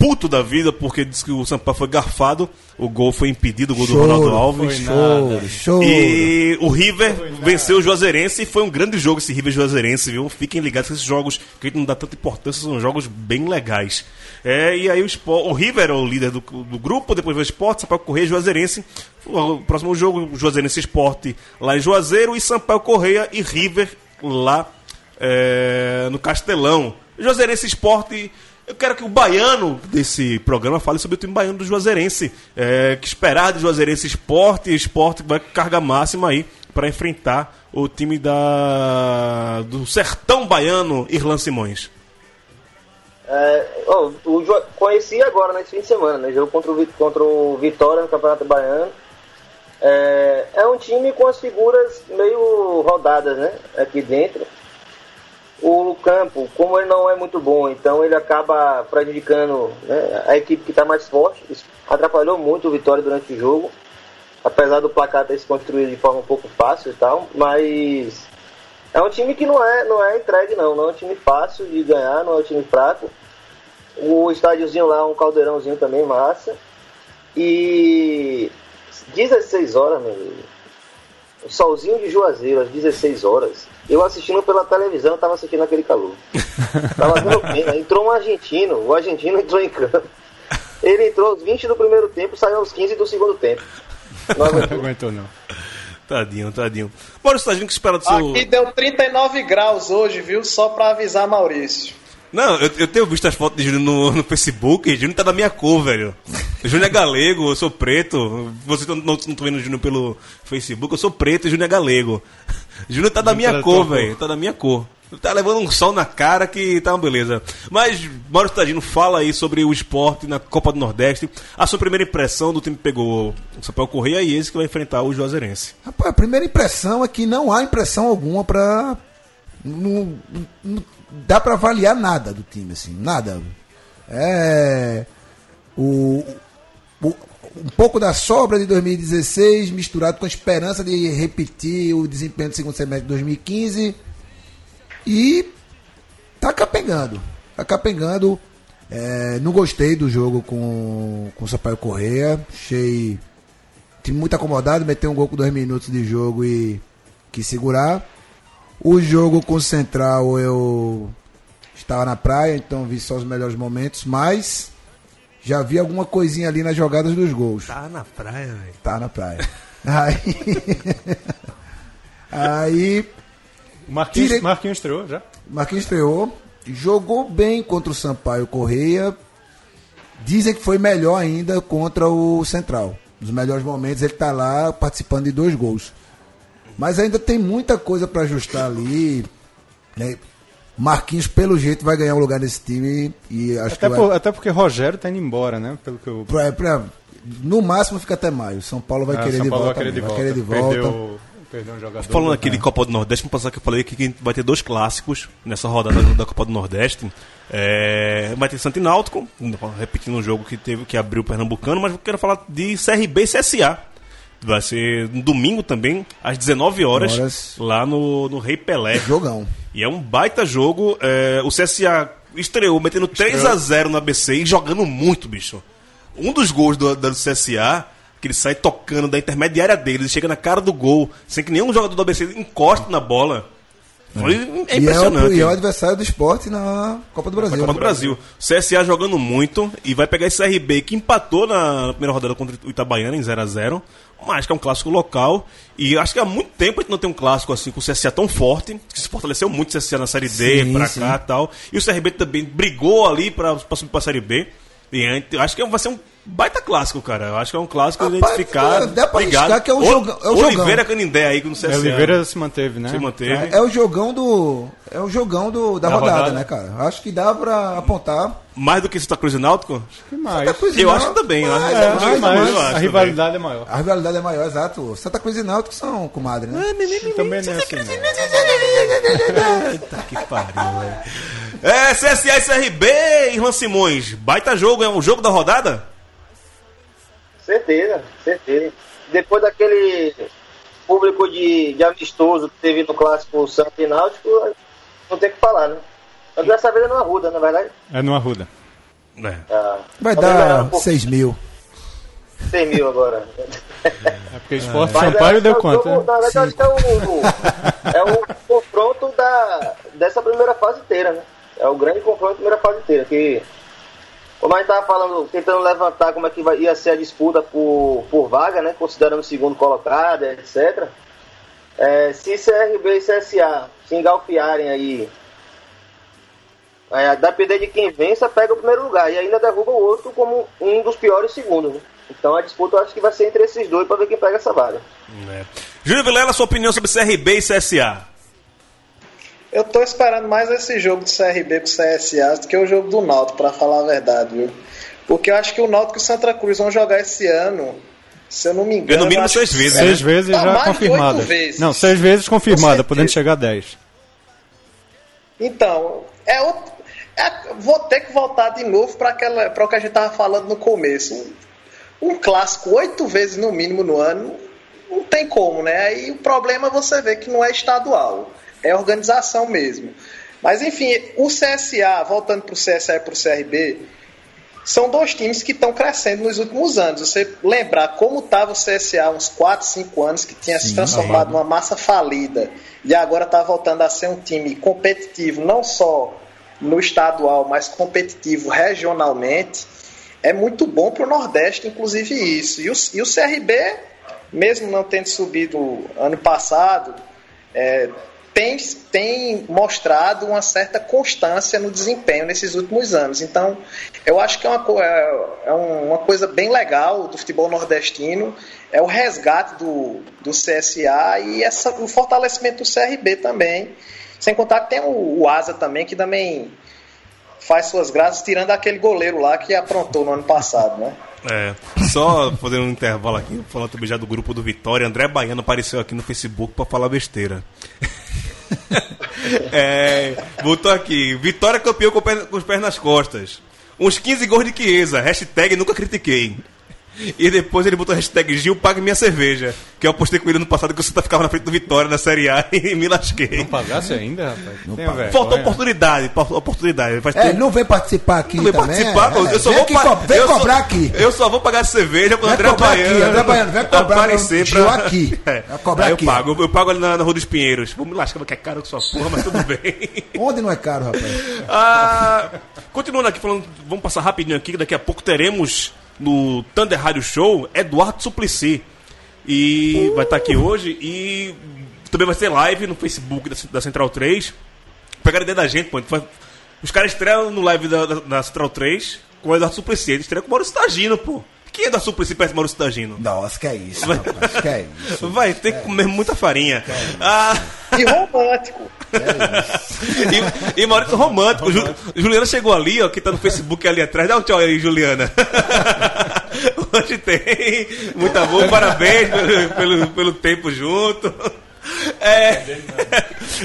puto da vida porque disse que o Sampaio foi garfado. O gol foi impedido, o gol do Choro, Ronaldo Alves. Choro, choro. E o River venceu o Juazeirense e foi um grande jogo esse River Juazeirense, viu? Fiquem ligados que esses jogos que a gente não dá tanta importância são jogos bem legais. É, e aí o, Sport, o River é o líder do, do grupo, depois veio o Sport, Sampaio Correia e Juazeirense. O próximo jogo, Juazeirense Sport lá em Juazeiro e Sampaio Correia e River lá é, no Castelão. Juazeirense Sport eu quero que o baiano desse programa fale sobre o time baiano do Juazeirense. É, que esperar do Juazeirense Esporte, Esporte vai carga máxima aí para enfrentar o time da do Sertão Baiano, Irlan Simões. É, ó, o conheci agora nesse fim de semana, né? Jogo contra o, contra o Vitória no Campeonato Baiano. É, é um time com as figuras meio rodadas, né? Aqui dentro. O campo, como ele não é muito bom, então ele acaba prejudicando né, a equipe que está mais forte. Isso atrapalhou muito o Vitória durante o jogo. Apesar do placar ter se construído de forma um pouco fácil e tal, mas é um time que não é, não é entregue não, não é um time fácil de ganhar, não é um time fraco. O estádiozinho lá é um caldeirãozinho também massa. E 16 horas, meu amigo. O solzinho de Juazeiro, às 16 horas. Eu assistindo pela televisão, tava assistindo aquele calor. Tava dando pena. Entrou um argentino, o argentino entrou em campo. Ele entrou aos 20 do primeiro tempo, saiu aos 15 do segundo tempo. Não Não aguentou. aguentou, não. Tadinho, tadinho. Maurício Tadinho, o que espera do seu. Aqui deu 39 graus hoje, viu? Só pra avisar Maurício. Não, eu, eu tenho visto as fotos de Júnior no, no Facebook. Júnior tá da minha cor, velho. Júnior é galego, eu sou preto. Vocês não, não, não estão vendo o Júnior pelo Facebook, eu sou preto e Júnior é galego. Júnior tá da minha tá cor, velho. Tá da minha cor. Tá levando um sol na cara que tá uma beleza. Mas, Maurício Tadino, fala aí sobre o esporte na Copa do Nordeste. A sua primeira impressão do time que pegou o Sampaio Correia e esse que vai enfrentar o Juazeirense. Rapaz, a primeira impressão é que não há impressão alguma pra. Não, não dá pra avaliar nada do time, assim, nada. É. O, o- um pouco da sobra de 2016 misturado com a esperança de repetir o desempenho do segundo semestre de 2015 e tá capengando. Tá capengando. É, não gostei do jogo com, com o Sampaio Correia. Achei time muito acomodado, meteu um gol com dois minutos de jogo e quis segurar. O jogo com o Central eu estava na praia, então vi só os melhores momentos, mas já vi alguma coisinha ali nas jogadas dos gols. Tá na praia, velho. Tá na praia. Aí. Aí Marquinhos, Tire- Marquinhos estreou já? Marquinhos estreou, jogou bem contra o Sampaio Correia. Dizem que foi melhor ainda contra o Central. Nos melhores momentos ele tá lá participando de dois gols. Mas ainda tem muita coisa para ajustar ali. né? Marquinhos, pelo jeito, vai ganhar um lugar nesse time e acho Até, que por- vai, até porque Rogério tá indo embora, né? Pelo que eu. pra- pra- no máximo fica até maio. São Paulo vai Ah, querer São de Paulo volta. vai querer de vai volta. querer de volta. Perdeu, perdeu um jogador. Falando aqui de Copa do Nordeste, vamos passar que eu falei aqui que vai ter dois clássicos nessa rodada da Copa do Nordeste. É, vai ter Santo Náutico, repetindo um jogo que teve que abriu o Pernambucano, mas eu quero falar de CRB e CSA. Vai ser no domingo também, às 19 horas, Horas. lá no, no Rei Pelé. Jogão. E é um baita jogo. é, o CSA estreou metendo 3 a 0 no ABC e jogando muito, bicho. Um dos gols do, do CSA, que ele sai tocando da intermediária dele, ele chega na cara do gol, sem que nenhum jogador do ABC encoste na bola. Foi é E é, o, impressionante. e é o adversário do esporte na Copa do Brasil. Copa do Brasil. CSA jogando muito e vai pegar esse RB que empatou na primeira rodada contra o Itabaiana em 0 a 0 mas que é um clássico local. E acho que há muito tempo a gente não tem um clássico assim com o CSA tão forte, que se fortaleceu muito o CSA na Série D, Sim, pra sim. cá e tal. E o CRB também brigou ali pra, pra subir pra Série B. E acho que vai ser um baita clássico, cara. Eu acho que é um clássico Rapaz, identificado. dá pra ligado. que é o O- jogão- é o jogão. Oliveira Canindé aí no CSA. É, Oliveira se manteve, né? Se manteve. É, é o jogão do. É o jogão do, da, Da rodada, rodada. né, cara? Acho que dá pra apontar. Mais do que Santa Cruz e Náutico? Que mais? Santa Cruz e Eu acho também. eu acho- mas É, acho mais, mais. eu acho a também. rivalidade é maior. A rivalidade é maior, exato. Santa Cruz e Náutico são comadre, né? Também não é assim, não. Que pariu, velho. É, CSA e CRB, Irmã Simões. Baita jogo, é um jogo da rodada? Certeza, certeza. Depois daquele público de, de amistoso que teve no clássico Santos e Náutico, não tem o que falar, né? Mas dessa vez é no Arruda, na verdade. É no Arruda. É. Ah, Vai dar um pouco- 6 mil. 100 mil agora. É porque Esporte Mas Sampaio é- deu é o quanto? né? Na verdade, eu acho que é o, é o confronto da, dessa primeira fase inteira, né? É o grande confronto da primeira fase inteira. Que, como a gente estava falando, tentando levantar como é que ia ser a disputa por, por vaga, né? Considerando o segundo colocado, etc. É, se CRB e CSA se engalfiarem aí, é, depender de quem vença, pega o primeiro lugar e ainda derruba o outro como um dos piores segundos. Né? Então a disputa eu acho que vai ser entre esses dois para ver quem pega essa vaga. É. Júlio Vilela, sua opinião sobre CRB e CSA? Eu tô esperando mais esse jogo do CRB com o CSA do que o jogo do Náutico, pra falar a verdade, viu? Porque eu acho que o Náutico e o Santa Cruz vão jogar esse ano, se eu não me engano. no mínimo eu acho seis vezes, Seis vezes Não, já confirmada. Não, seis vezes confirmada, podendo chegar a 10. Então, é outro, é- vou ter que voltar de novo para o que a gente tava falando no começo. Um, um clássico oito vezes no mínimo no ano, não tem como, né? Aí o problema é você ver que não é estadual, é organização mesmo. Mas enfim, o CSA, voltando para o CSA e para o CRB, são dois times que estão crescendo nos últimos anos. Você lembrar como estava o CSA há uns 4, 5 anos, que tinha se transformado numa massa falida, e agora está voltando a ser um time competitivo, não só no estadual, mas competitivo regionalmente, é muito bom para o Nordeste, inclusive isso. E o, e o CRB, mesmo não tendo subido ano passado, é, tem, tem mostrado uma certa constância no desempenho nesses últimos anos. Então, eu acho que é uma, é, é uma coisa bem legal do futebol nordestino, é o resgate do, do CSA e essa, o fortalecimento do CRB também. Sem contar que tem o, o Asa também, que também faz suas graças, tirando aquele goleiro lá que aprontou no ano passado, né? É, só fazendo um intervalo aqui, falando também já do grupo do Vitória, André Baiano apareceu aqui no Facebook pra falar besteira. é, botou aqui, Vitória campeão com, pé- com os pés nas costas. Uns 15 gols de Chiesa, hashtag nunca critiquei. E depois ele botou a hashtag Gil pague minha cerveja. Que eu postei com ele no passado que o Santa ficava na frente do Vitória na Série A e me lasquei. Não pagasse ainda, rapaz? Não Faltou oportunidade, oportunidade. Faz É, tempo- ele não vem participar aqui não vem também. participar, é, eu só vem vou aqui pa- vem eu só- cobrar aqui. Eu só vou pagar cerveja quando André cobrar aqui, Baiano. André Baiano, vem cobrar aparecer no Gil aqui. É. Vai cobrar Aí aqui. eu pago, eu, eu pago ali na, na Rua dos Pinheiros. Vou me lascar, que é caro que sua porra, mas tudo bem. Onde não é caro, rapaz? Ah, continuando aqui falando, vamos passar rapidinho aqui, que daqui a pouco teremos no Thunder Rádio Show Eduardo Suplicy. E vai estar aqui hoje e também vai ser live no Facebook da, da Central 3. Pegaram ideia da gente, pô. Os caras estreiam no live da, da, da Central 3 com o Eduardo Suplicy. Eles estreiam com o Maurício Tagino, pô. Quem é Eduardo Suplicy do Maurício Tagino? Nossa, que é isso, rapaz. Que é isso. Vai ter que comer muita farinha. Ah, E romântico. e, e Maurício Romântico. Ju- Juliana chegou ali, ó, que tá no Facebook ali atrás. Dá um tchau aí, Juliana. Hoje tem. Muita boa, parabéns pelo, pelo, pelo tempo junto. É,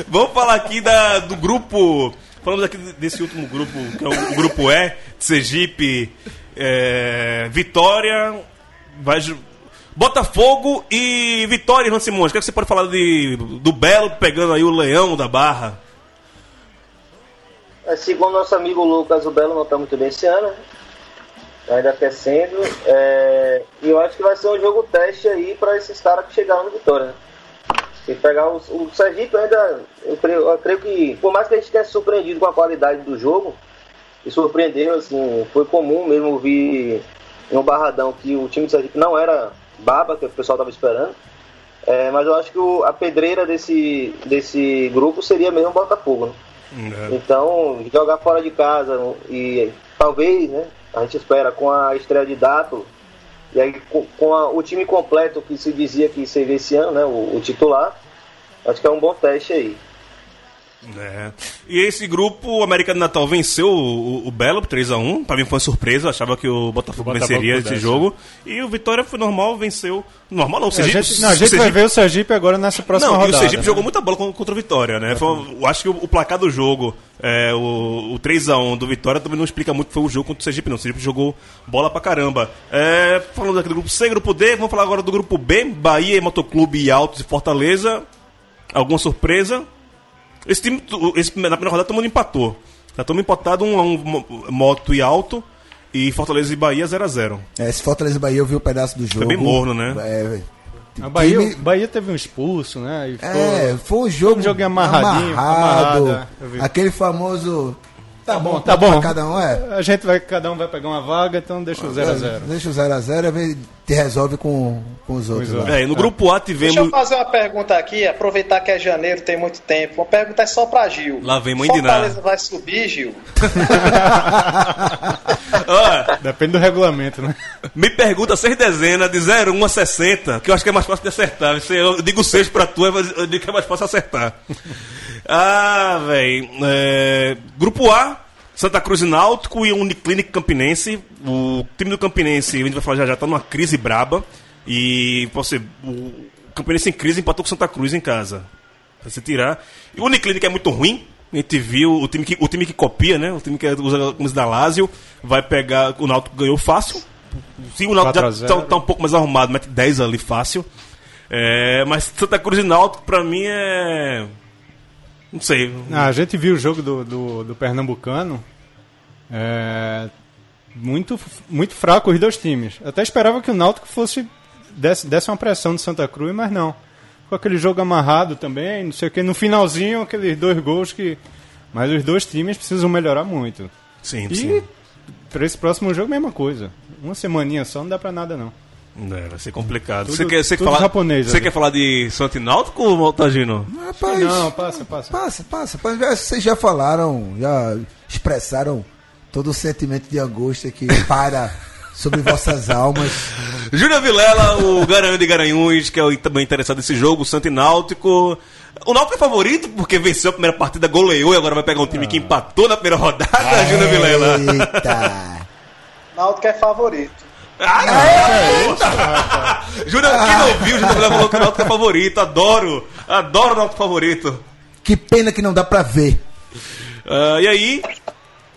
vamos falar aqui da, do grupo. Falamos aqui desse último grupo, que é o, o grupo E, de Sergipe, é, Vitória, vai, Botafogo e Vitória, Ivan Simões. O que, é que você pode falar de, do Belo pegando aí o leão da barra? É, segundo nosso amigo Lucas, o Belo não está muito bem esse ano, né? ainda aquecendo. É, e eu acho que vai ser um jogo teste aí para esses caras que chegaram no Vitória. Se pegar o, o Sergipe ainda, eu creio, eu creio que, por mais que a gente tenha surpreendido com a qualidade do jogo, e surpreendeu, assim, foi comum mesmo ouvir em um barradão que o time do Sergipe não era baba, que o pessoal estava esperando. É, mas eu acho que o- a pedreira desse, desse grupo seria mesmo o Botafogo. Né? Então, jogar fora de casa e talvez, né, a gente espera com a estreia de Dato e aí com, com a- o time completo que se dizia que seria esse ano, né, o, o titular, acho que é um bom teste aí. É. E esse grupo, o América do Natal venceu o, o, Belo por 3x1. Pra mim foi uma surpresa, eu achava que o Botafogo, O Botafogo venceria pudesse, esse jogo. E o Vitória foi normal, venceu. Normal não, o A Sergipe, gente, não, a gente o vai Sergipe- ver o Sergipe agora nessa próxima não, rodada. e o Sergipe né? jogou muita bola con- contra o Vitória, né? Foi, uma- eu acho que o, o placar do jogo, é, o, o 3x1 do Vitória, também não explica muito que foi o jogo contra o Sergipe, não. O Sergipe jogou bola pra caramba. É, falando aqui do grupo C, grupo D, vamos falar agora do grupo B, Bahia, Motoclube e Altos e Fortaleza. Alguma surpresa? Esse time, esse, na primeira rodada, todo mundo empatou. Tá todo mundo empatado, um, a um mo- Moto e Alto, e Fortaleza e Bahia 0x0. É, esse Fortaleza e Bahia eu vi um pedaço do jogo. bem morno, né? É, velho. A Bahia, time- Bahia teve um expulso, né? E ficou- É, foi um jogo, Um jogo amarradinho, amarrado, amarrado, é, aquele famoso tá, bom, tá pra bom. cada um é. A gente vai, cada um vai pegar uma vaga, então deixa o 0x0. Deixa o 0x0 e te resolve com, com os outros. É, no grupo A Deixa eu tivemos. fazer uma pergunta aqui, aproveitar que é janeiro, tem muito tempo. Uma pergunta é só pra Gil. Lá vem mãe de Fortaleza nada. vai subir, Gil? Depende do regulamento, né? Me pergunta seis dezenas de 01 a 60, que eu acho que é mais fácil de acertar. Eu digo seis pra tu, eu digo que é mais fácil acertar. Ah, velho. grupo A, Santa Cruz e Náutico e Uniclinic Campinense. O time do Campinense, a gente vai falar já já, tá numa crise braba. E você, o Campinense em crise empatou com Santa Cruz em casa. Pra se tirar. E o Uniclinic é muito ruim. A gente viu o time que, o time que copia, né? O time que usa a camisa da Lazio. Vai pegar. O Náutico ganhou fácil. Se o Náutico 4 a já 0. tá, tá um pouco mais arrumado, mete 10 ali fácil. É, mas Santa Cruz e Náutico, pra mim, é. Não sei. Ah, a gente viu o jogo do, do, do Pernambucano. É, muito, muito fraco os dois times. Eu até esperava que o Náutico fosse desse, desse uma pressão do Santa Cruz, mas não. Com aquele jogo amarrado também, não sei o que. No finalzinho, aqueles dois gols que. Mas os dois times precisam melhorar muito. Sim, E sim. para esse próximo jogo, mesma coisa. Uma semaninha só não dá pra nada, não. É, vai ser complicado. Tudo- você quer, você falar, japonês você ali. quer falar de Santo e Náutico, Maltagino? Rapaz, Não, passa, passa. passa, passa. passa. Vocês já falaram, já expressaram todo o sentimento de angústia que para sobre vossas almas. Júnior Vilela, o Garanhão de Garanhuns, que é o também interessado nesse jogo, o Santo e Náutico. O Náutico é favorito porque venceu a primeira partida, goleou e agora vai pegar um time que empatou na primeira rodada, Júnior Vilela. Eita! Náutico é favorito. Júnior, quem não viu, o Júnior Vilela falou que o Náutico é favorito. Adoro, adoro o Náutico favorito. Que pena que não dá pra ver. Ah, e aí,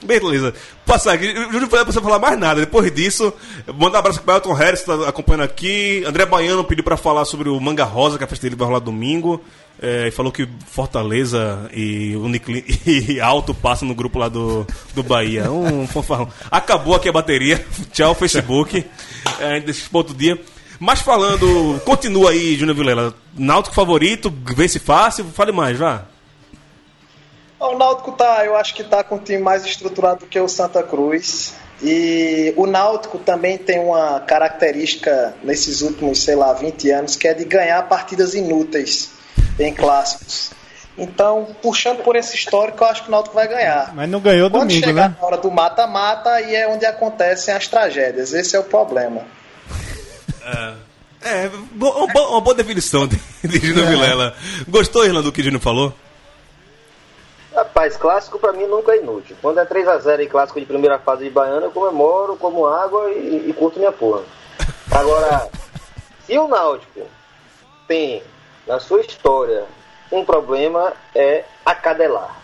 beleza. Passar aqui, o Júnior não precisa falar mais nada. Depois disso, manda um abraço para Elton Harris, que tá acompanhando aqui. André Baiano pediu para falar sobre o Manga Rosa, que a festa dele vai rolar domingo. É, e falou que Fortaleza e, Uniclin, e Alto passam no grupo lá do, do Bahia. Um fanfarrão. Acabou aqui a bateria. Tchau, Facebook. É, a gente deixa pra outro dia. Mas falando, continua aí, Júnior Vilela. Náutico favorito, vence fácil. Fale mais, vá. O Náutico tá, eu acho que tá com um time mais estruturado do que o Santa Cruz. E o Náutico também tem uma característica nesses últimos, sei lá, 20 anos, que é de ganhar partidas inúteis em clássicos. Então, puxando por esse histórico, eu acho que o Náutico vai ganhar. Mas não ganhou Quando domingo, chegar né? na hora do mata-mata, aí é onde acontecem as tragédias. Esse é o problema. É, bo- uma, boa, uma boa definição de, de Júnior Vilela. Gostou, Irlanda, do que o Júnior falou? Rapaz, clássico pra mim nunca é inútil. Quando é 3x0 em clássico de primeira fase de Baiana, eu comemoro, como água e, e curto minha porra. Agora, se o Náutico tem na sua história um problema, é acadelar.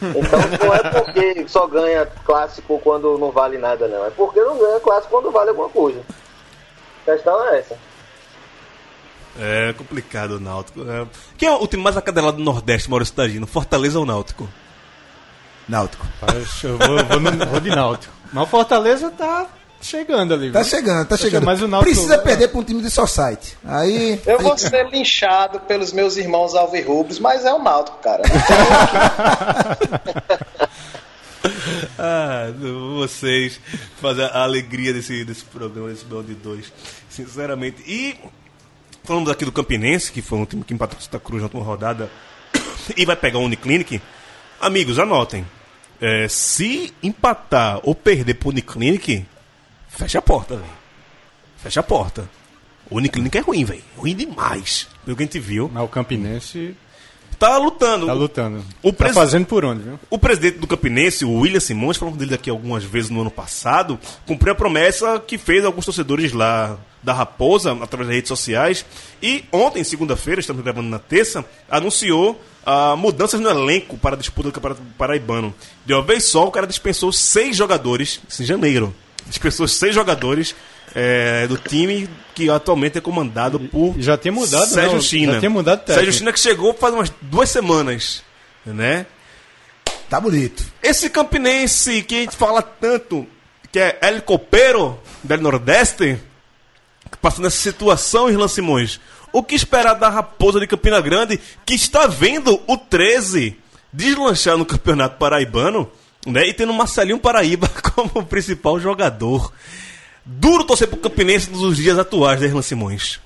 Então não é porque só ganha clássico quando não vale nada, não. É porque não ganha clássico quando vale alguma coisa. A questão é essa. É complicado o Náutico. É. Quem é o time mais acadelado do Nordeste, Maurício Tagino? Fortaleza ou Náutico? Náutico. Mas eu vou, vou, no, vou de Náutico. Mas o Fortaleza tá chegando ali. Tá viu? chegando, tá chegando. Mas o Náutico- Precisa perder pra um time de Society. Aí. Eu vou ser linchado pelos meus irmãos alvirrubros, mas é o Náutico, cara. Ah, vocês fazer a alegria desse, desse programa, desse Belo de dois. Sinceramente. E falando aqui do Campinense, que foi um time que empatou com Santa Cruz na última rodada, e vai pegar o Uniclinic, amigos, anotem. É, se empatar ou perder pro Uniclinic, fecha a porta, velho. Fecha a porta. O Uniclinic é ruim, velho. Ruim demais. Pelo que a gente viu. Mas o Campinense. tá lutando. Tá lutando. O Tá pres- fazendo por onde, viu? O presidente do Campinense, o William Simões, falamos dele aqui algumas vezes no ano passado, cumpriu a promessa que fez alguns torcedores lá da Raposa, através das redes sociais. E ontem, segunda-feira, estamos gravando na terça, anunciou ah, mudanças no elenco para a disputa do Campeonato Paraibano. De uma vez só, o cara dispensou seis jogadores, isso em janeiro. Dispensou seis jogadores eh, do time que atualmente é comandado por já tinha mudado, Sérgio não, China. já tinha mudado técnico. Sérgio China que chegou faz umas duas semanas, né? Tá bonito. Esse campinense que a gente fala tanto, que é El Copeiro, del Nordeste, passando essa situação, Irlan Simões. O que esperar da Raposa de Campina Grande, que está vendo o 13 deslanchar no Campeonato Paraibano, né? E tendo Marcelinho Paraíba como principal jogador. Duro torcer pro Campinense nos dias atuais, né, Irlan Simões?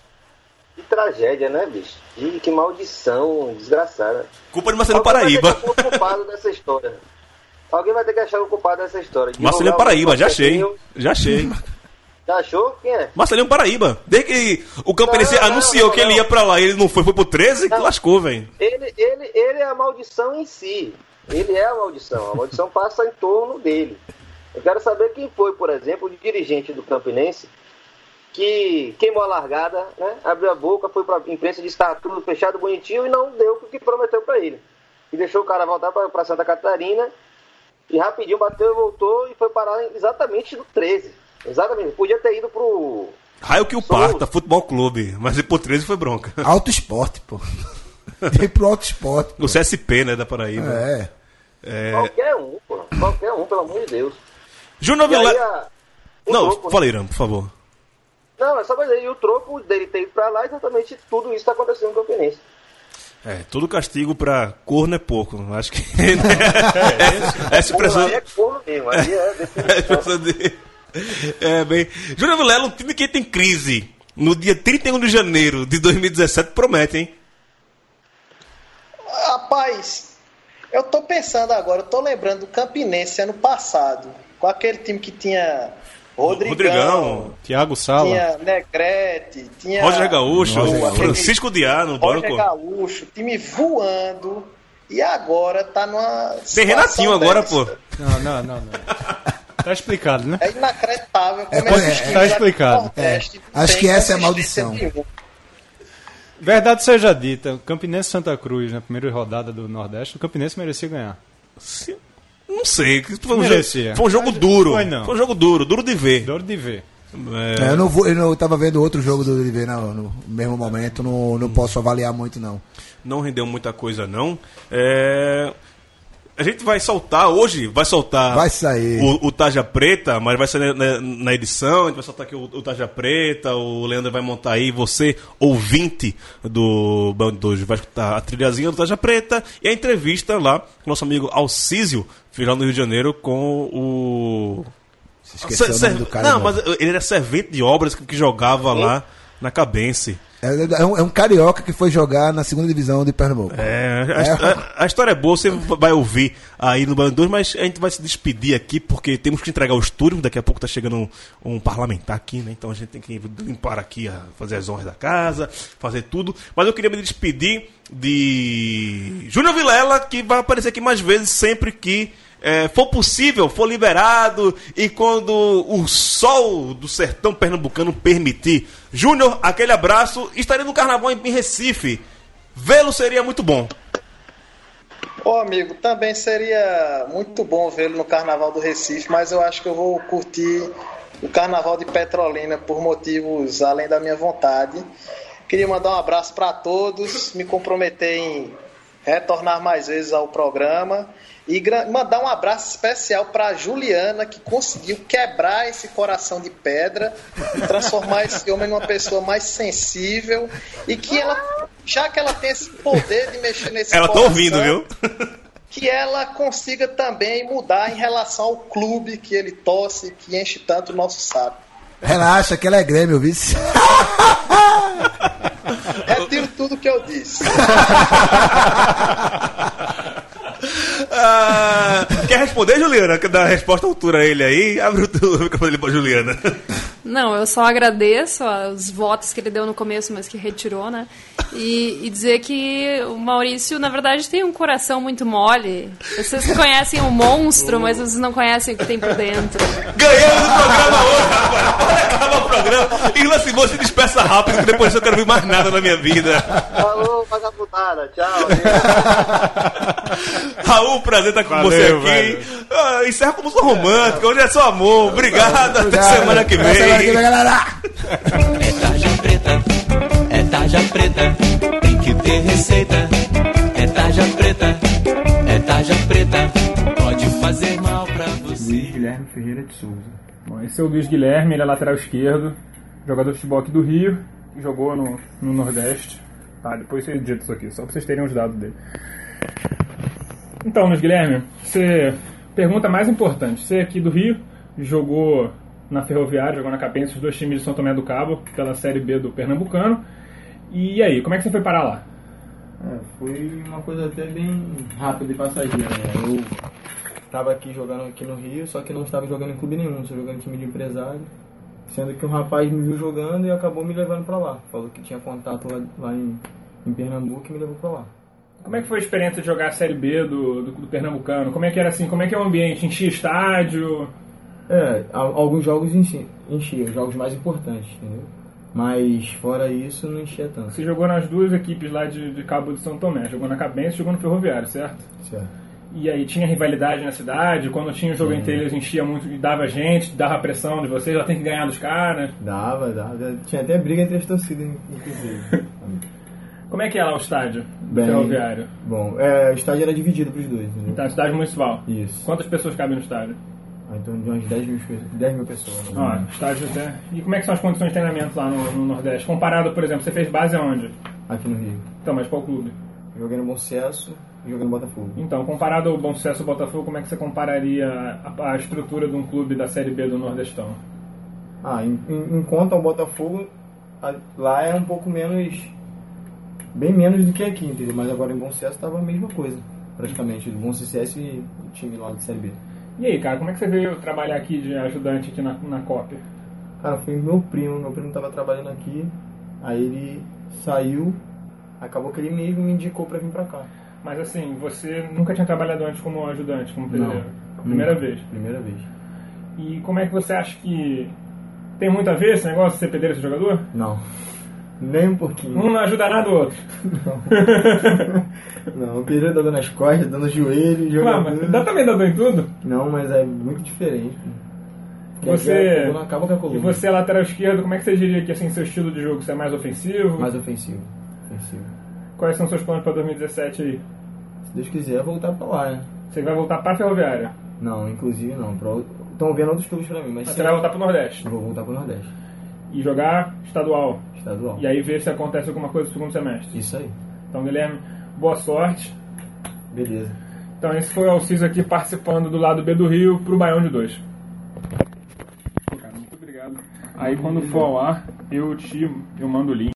Que tragédia, né, bicho? Que maldição desgraçada. Culpa de Marcelinho Alguém Paraíba. Vai ter que culpado dessa história. Alguém vai ter que achar o culpado dessa história. Marcelinho Divulgar o Paraíba, já achei. Marcelinho. Já achei. Já achou? Quem é? Marcelinho Paraíba. Desde que o Campinense Não, não, anunciou não, que ele ia pra lá e ele não foi, foi pro 13, que Não. lascou, velho. Ele, ele, ele é a maldição em si. Ele é a maldição. A maldição passa em torno dele. Eu quero saber quem foi, por exemplo, o dirigente do Campinense que queimou a largada, né? abriu a boca, foi pra imprensa que estava tudo fechado, bonitinho e não deu o que prometeu para ele. E deixou o cara voltar para Santa Catarina e rapidinho bateu, voltou e foi parar exatamente no 13. Exatamente. Podia ter ido pro. Raio que o Sou- parta, futebol clube. Mas ir pro 13 foi bronca. Alto esporte, pô. Tem pro alto esporte. No CSP, né, da Paraíba. É. É. Qualquer um, pô. Qualquer um, pelo amor de Deus. Júnior aí, Vilela. a- o Não, troco, né? aí, Irã, por favor. Não, é só pra dizer, e o troco dele ter ido pra lá, exatamente tudo isso tá acontecendo no Campinense. É, todo castigo pra corno é pouco. Acho que. Essa expressão. Aí é corno mesmo, aí é É, expressão de- É, bem. Júnior Vilela, um time que tem crise no dia 31 de janeiro de 2017, promete, hein? Rapaz, eu tô pensando agora, eu tô lembrando do Campinense ano passado, com aquele time que tinha Rodrigão, Rodrigão, Thiago Sala. tinha Negrete, tinha Roger Gaúcho, Roger Gaúcho. Francisco Diá no Roger banco. Gaúcho, time voando, e agora tá numa Tem Renatinho agora, pô. Não, não, não, não. Tá explicado, né? É inacreditável como É, é, times tá explicado. Nordeste É, acho que essa é a maldição. nenhuma. Verdade seja dita, Campinense Santa Cruz, na primeira rodada do Nordeste, o Campinense merecia ganhar. Se- Não sei. Foi um, jogo, foi um jogo duro. Foi, não. Foi um jogo duro, duro de ver. Dor de ver. É, eu não vou, eu não tava vendo outro jogo do Oliveira no, no mesmo momento, não, não posso avaliar muito não. Não rendeu muita coisa, não. É, A gente vai soltar hoje, vai soltar Vai sair. O, o Taja Preta, mas vai sair na, na edição, a gente vai soltar aqui o, o Taja Preta, o Leandro vai montar aí, você, ouvinte do Band hoje, vai escutar a trilhazinha do Taja Preta e a entrevista lá com o nosso amigo Alcísio, fez lá no Rio de Janeiro com o. Se esqueceu Ser- o nome do cara. não, não. mas ele era servente de obras que, que jogava lá na Cabense. É, é um, é um carioca que foi jogar na segunda divisão de Pernambuco. É, a, a- a história é boa, você vai ouvir aí no Band 2, mas a gente vai se despedir aqui porque temos que entregar o estúdio. Daqui a pouco tá chegando um, um parlamentar aqui, né? Então a gente tem que limpar aqui, fazer as honras da casa, fazer tudo. Mas eu queria me despedir de Júnior Vilela, que vai aparecer aqui mais vezes sempre que é, for possível, for liberado e quando o sol do sertão pernambucano permitir. Júnior, aquele abraço. Estarei no carnaval em, Recife. Vê-lo seria muito bom. Ô amigo, também seria muito bom vê-lo no Carnaval do Recife, mas eu acho que eu vou curtir o Carnaval de Petrolina por motivos além da minha vontade. Queria mandar um abraço para todos, me comprometer em retornar mais vezes ao programa e mandar um abraço especial para Juliana que conseguiu quebrar esse coração de pedra, e transformar esse homem numa pessoa mais sensível e que ela, já que ela tem esse poder de mexer nesse Ela tá coração, ouvindo, viu? que ela consiga também mudar em relação ao clube que ele torce, que enche tanto o nosso saco. Relaxa, que ela é Grêmio, vice. Retiro tudo que eu disse. Ah, quer responder, Juliana? Quer dar a resposta à altura a ele aí? Abre o teu microfone pra Juliana. Não, eu só agradeço os votos que ele deu no começo, mas que retirou, né? E, e dizer que o Maurício, na verdade, tem um coração muito mole. Vocês conhecem o monstro, mas vocês não conhecem o que tem por dentro. Ganhamos o programa hoje, rapaz. Pode acabar o programa. E Lance Moço se despeça rápido, que depois eu não quero ver mais nada na minha vida. Falou, vagabundada. Tchau. Raul, prazer estar com Valeu, você aqui. Ah, encerra com música romântica, hoje é só amor. Obrigado, até semana que Até semana que vem. vem, galera. É tarja preta, é tarja preta, tem que ter receita. É tarja preta, é tarja preta, pode fazer mal pra você. Luiz Guilherme Ferreira de Souza. Bom, esse é o Luiz Guilherme, ele é lateral esquerdo, jogador de futebol aqui do Rio, jogou no, no Nordeste. Tá, depois você edita isso aqui, só pra vocês terem os dados dele. Então, Luiz Guilherme, você. Pergunta mais importante. Você aqui do Rio, jogou na Ferroviária, jogou na Capense, os dois times de São Tomé do Cabo, pela Série B do Pernambucano. E aí, como é que você foi parar lá? É, foi uma coisa até bem rápida e passageira. Né? Eu estava aqui jogando aqui no Rio, só que não estava jogando em clube nenhum, só jogando em time de empresário. Sendo que um rapaz me viu jogando e acabou me levando para lá. Falou que tinha contato lá, lá em, em Pernambuco e me levou para lá. Como é que foi a experiência de jogar a Série B do, do, do Pernambucano? Como é que era assim? Como é que é o ambiente? Enchia estádio? É, alguns jogos enchi- enchia, os jogos mais importantes, entendeu? Mas fora isso, não enchia tanto. Você jogou nas duas equipes lá de, de Cabo de São Tomé. Jogou na Cabense e jogou no Ferroviário, certo? Certo. E aí tinha rivalidade na cidade? Quando tinha o jogo entre eles, enchia muito dava gente, dava pressão de vocês, já tem que ganhar dos caras. Dava, dava. Tinha até briga entre as torcidas, inclusive. Como é que é lá o estádio Bem, Ferroviário? Bom, é, o estádio era dividido para os dois, entendeu? Tá, cidade municipal. Isso. Quantas pessoas cabem no estádio? Ah, então de umas 10 mil, pe- 10 mil pessoas. né? Ó, estádio até. E como é que são as condições de treinamento lá no, no Nordeste? Comparado, por exemplo, você fez base aonde? Aqui no Rio. Então, mas qual clube? Joguei no Bom Sucesso e joguei no Botafogo. Então, comparado ao Bom Sucesso ao Botafogo, como é que você compararia a, a estrutura de um clube da Série B do Nordestão? Ah, em, em, em conta ao Botafogo, a- lá é um pouco menos. Bem menos do que aqui, entendeu? Mas agora em Bom Sucesso estava a mesma coisa, praticamente. Do Bom Sucesso e o time lá de Série B. E aí, cara, como é que você veio trabalhar aqui de ajudante aqui na, na COP? Cara, foi meu primo, meu primo tava trabalhando aqui, aí ele saiu, acabou que ele mesmo me indicou pra vir pra cá. Mas assim, você nunca tinha trabalhado antes como ajudante, como pedreiro? Não. Primeira Nunca. vez. Primeira vez. E como é que você acha que tem muito a ver esse negócio de ser pedreiro e ser jogador? Não. Nem um pouquinho. Um não ajuda nada o outro. Não, o pedreiro dá dor nas costas, dando no joelho, Claro, jogador. mas dá também dá dor em tudo. Não, mas é muito diferente. Porque Você, acaba com a coluna. e você é lateral esquerdo, como é que você diria que assim, seu estilo de jogo? Você é mais ofensivo? Mais ofensivo. ofensivo. Quais são seus planos para 2017 aí? Se Deus quiser, voltar pra lá, né? Você vai voltar para a Ferroviária? Não, inclusive não. Estão vendo outros clubes pra mim, mas Mas você vai voltar para o Nordeste eu vou voltar pro Nordeste. e jogar estadual. Estadual. E aí ver se acontece alguma coisa no segundo semestre. Isso aí. Então, Guilherme, boa sorte. Beleza. Então, esse foi o Alciso aqui participando do lado B do Rio pro Baião de 2. Cara, muito obrigado. Aí, quando for ao ar, eu te eu mando o link.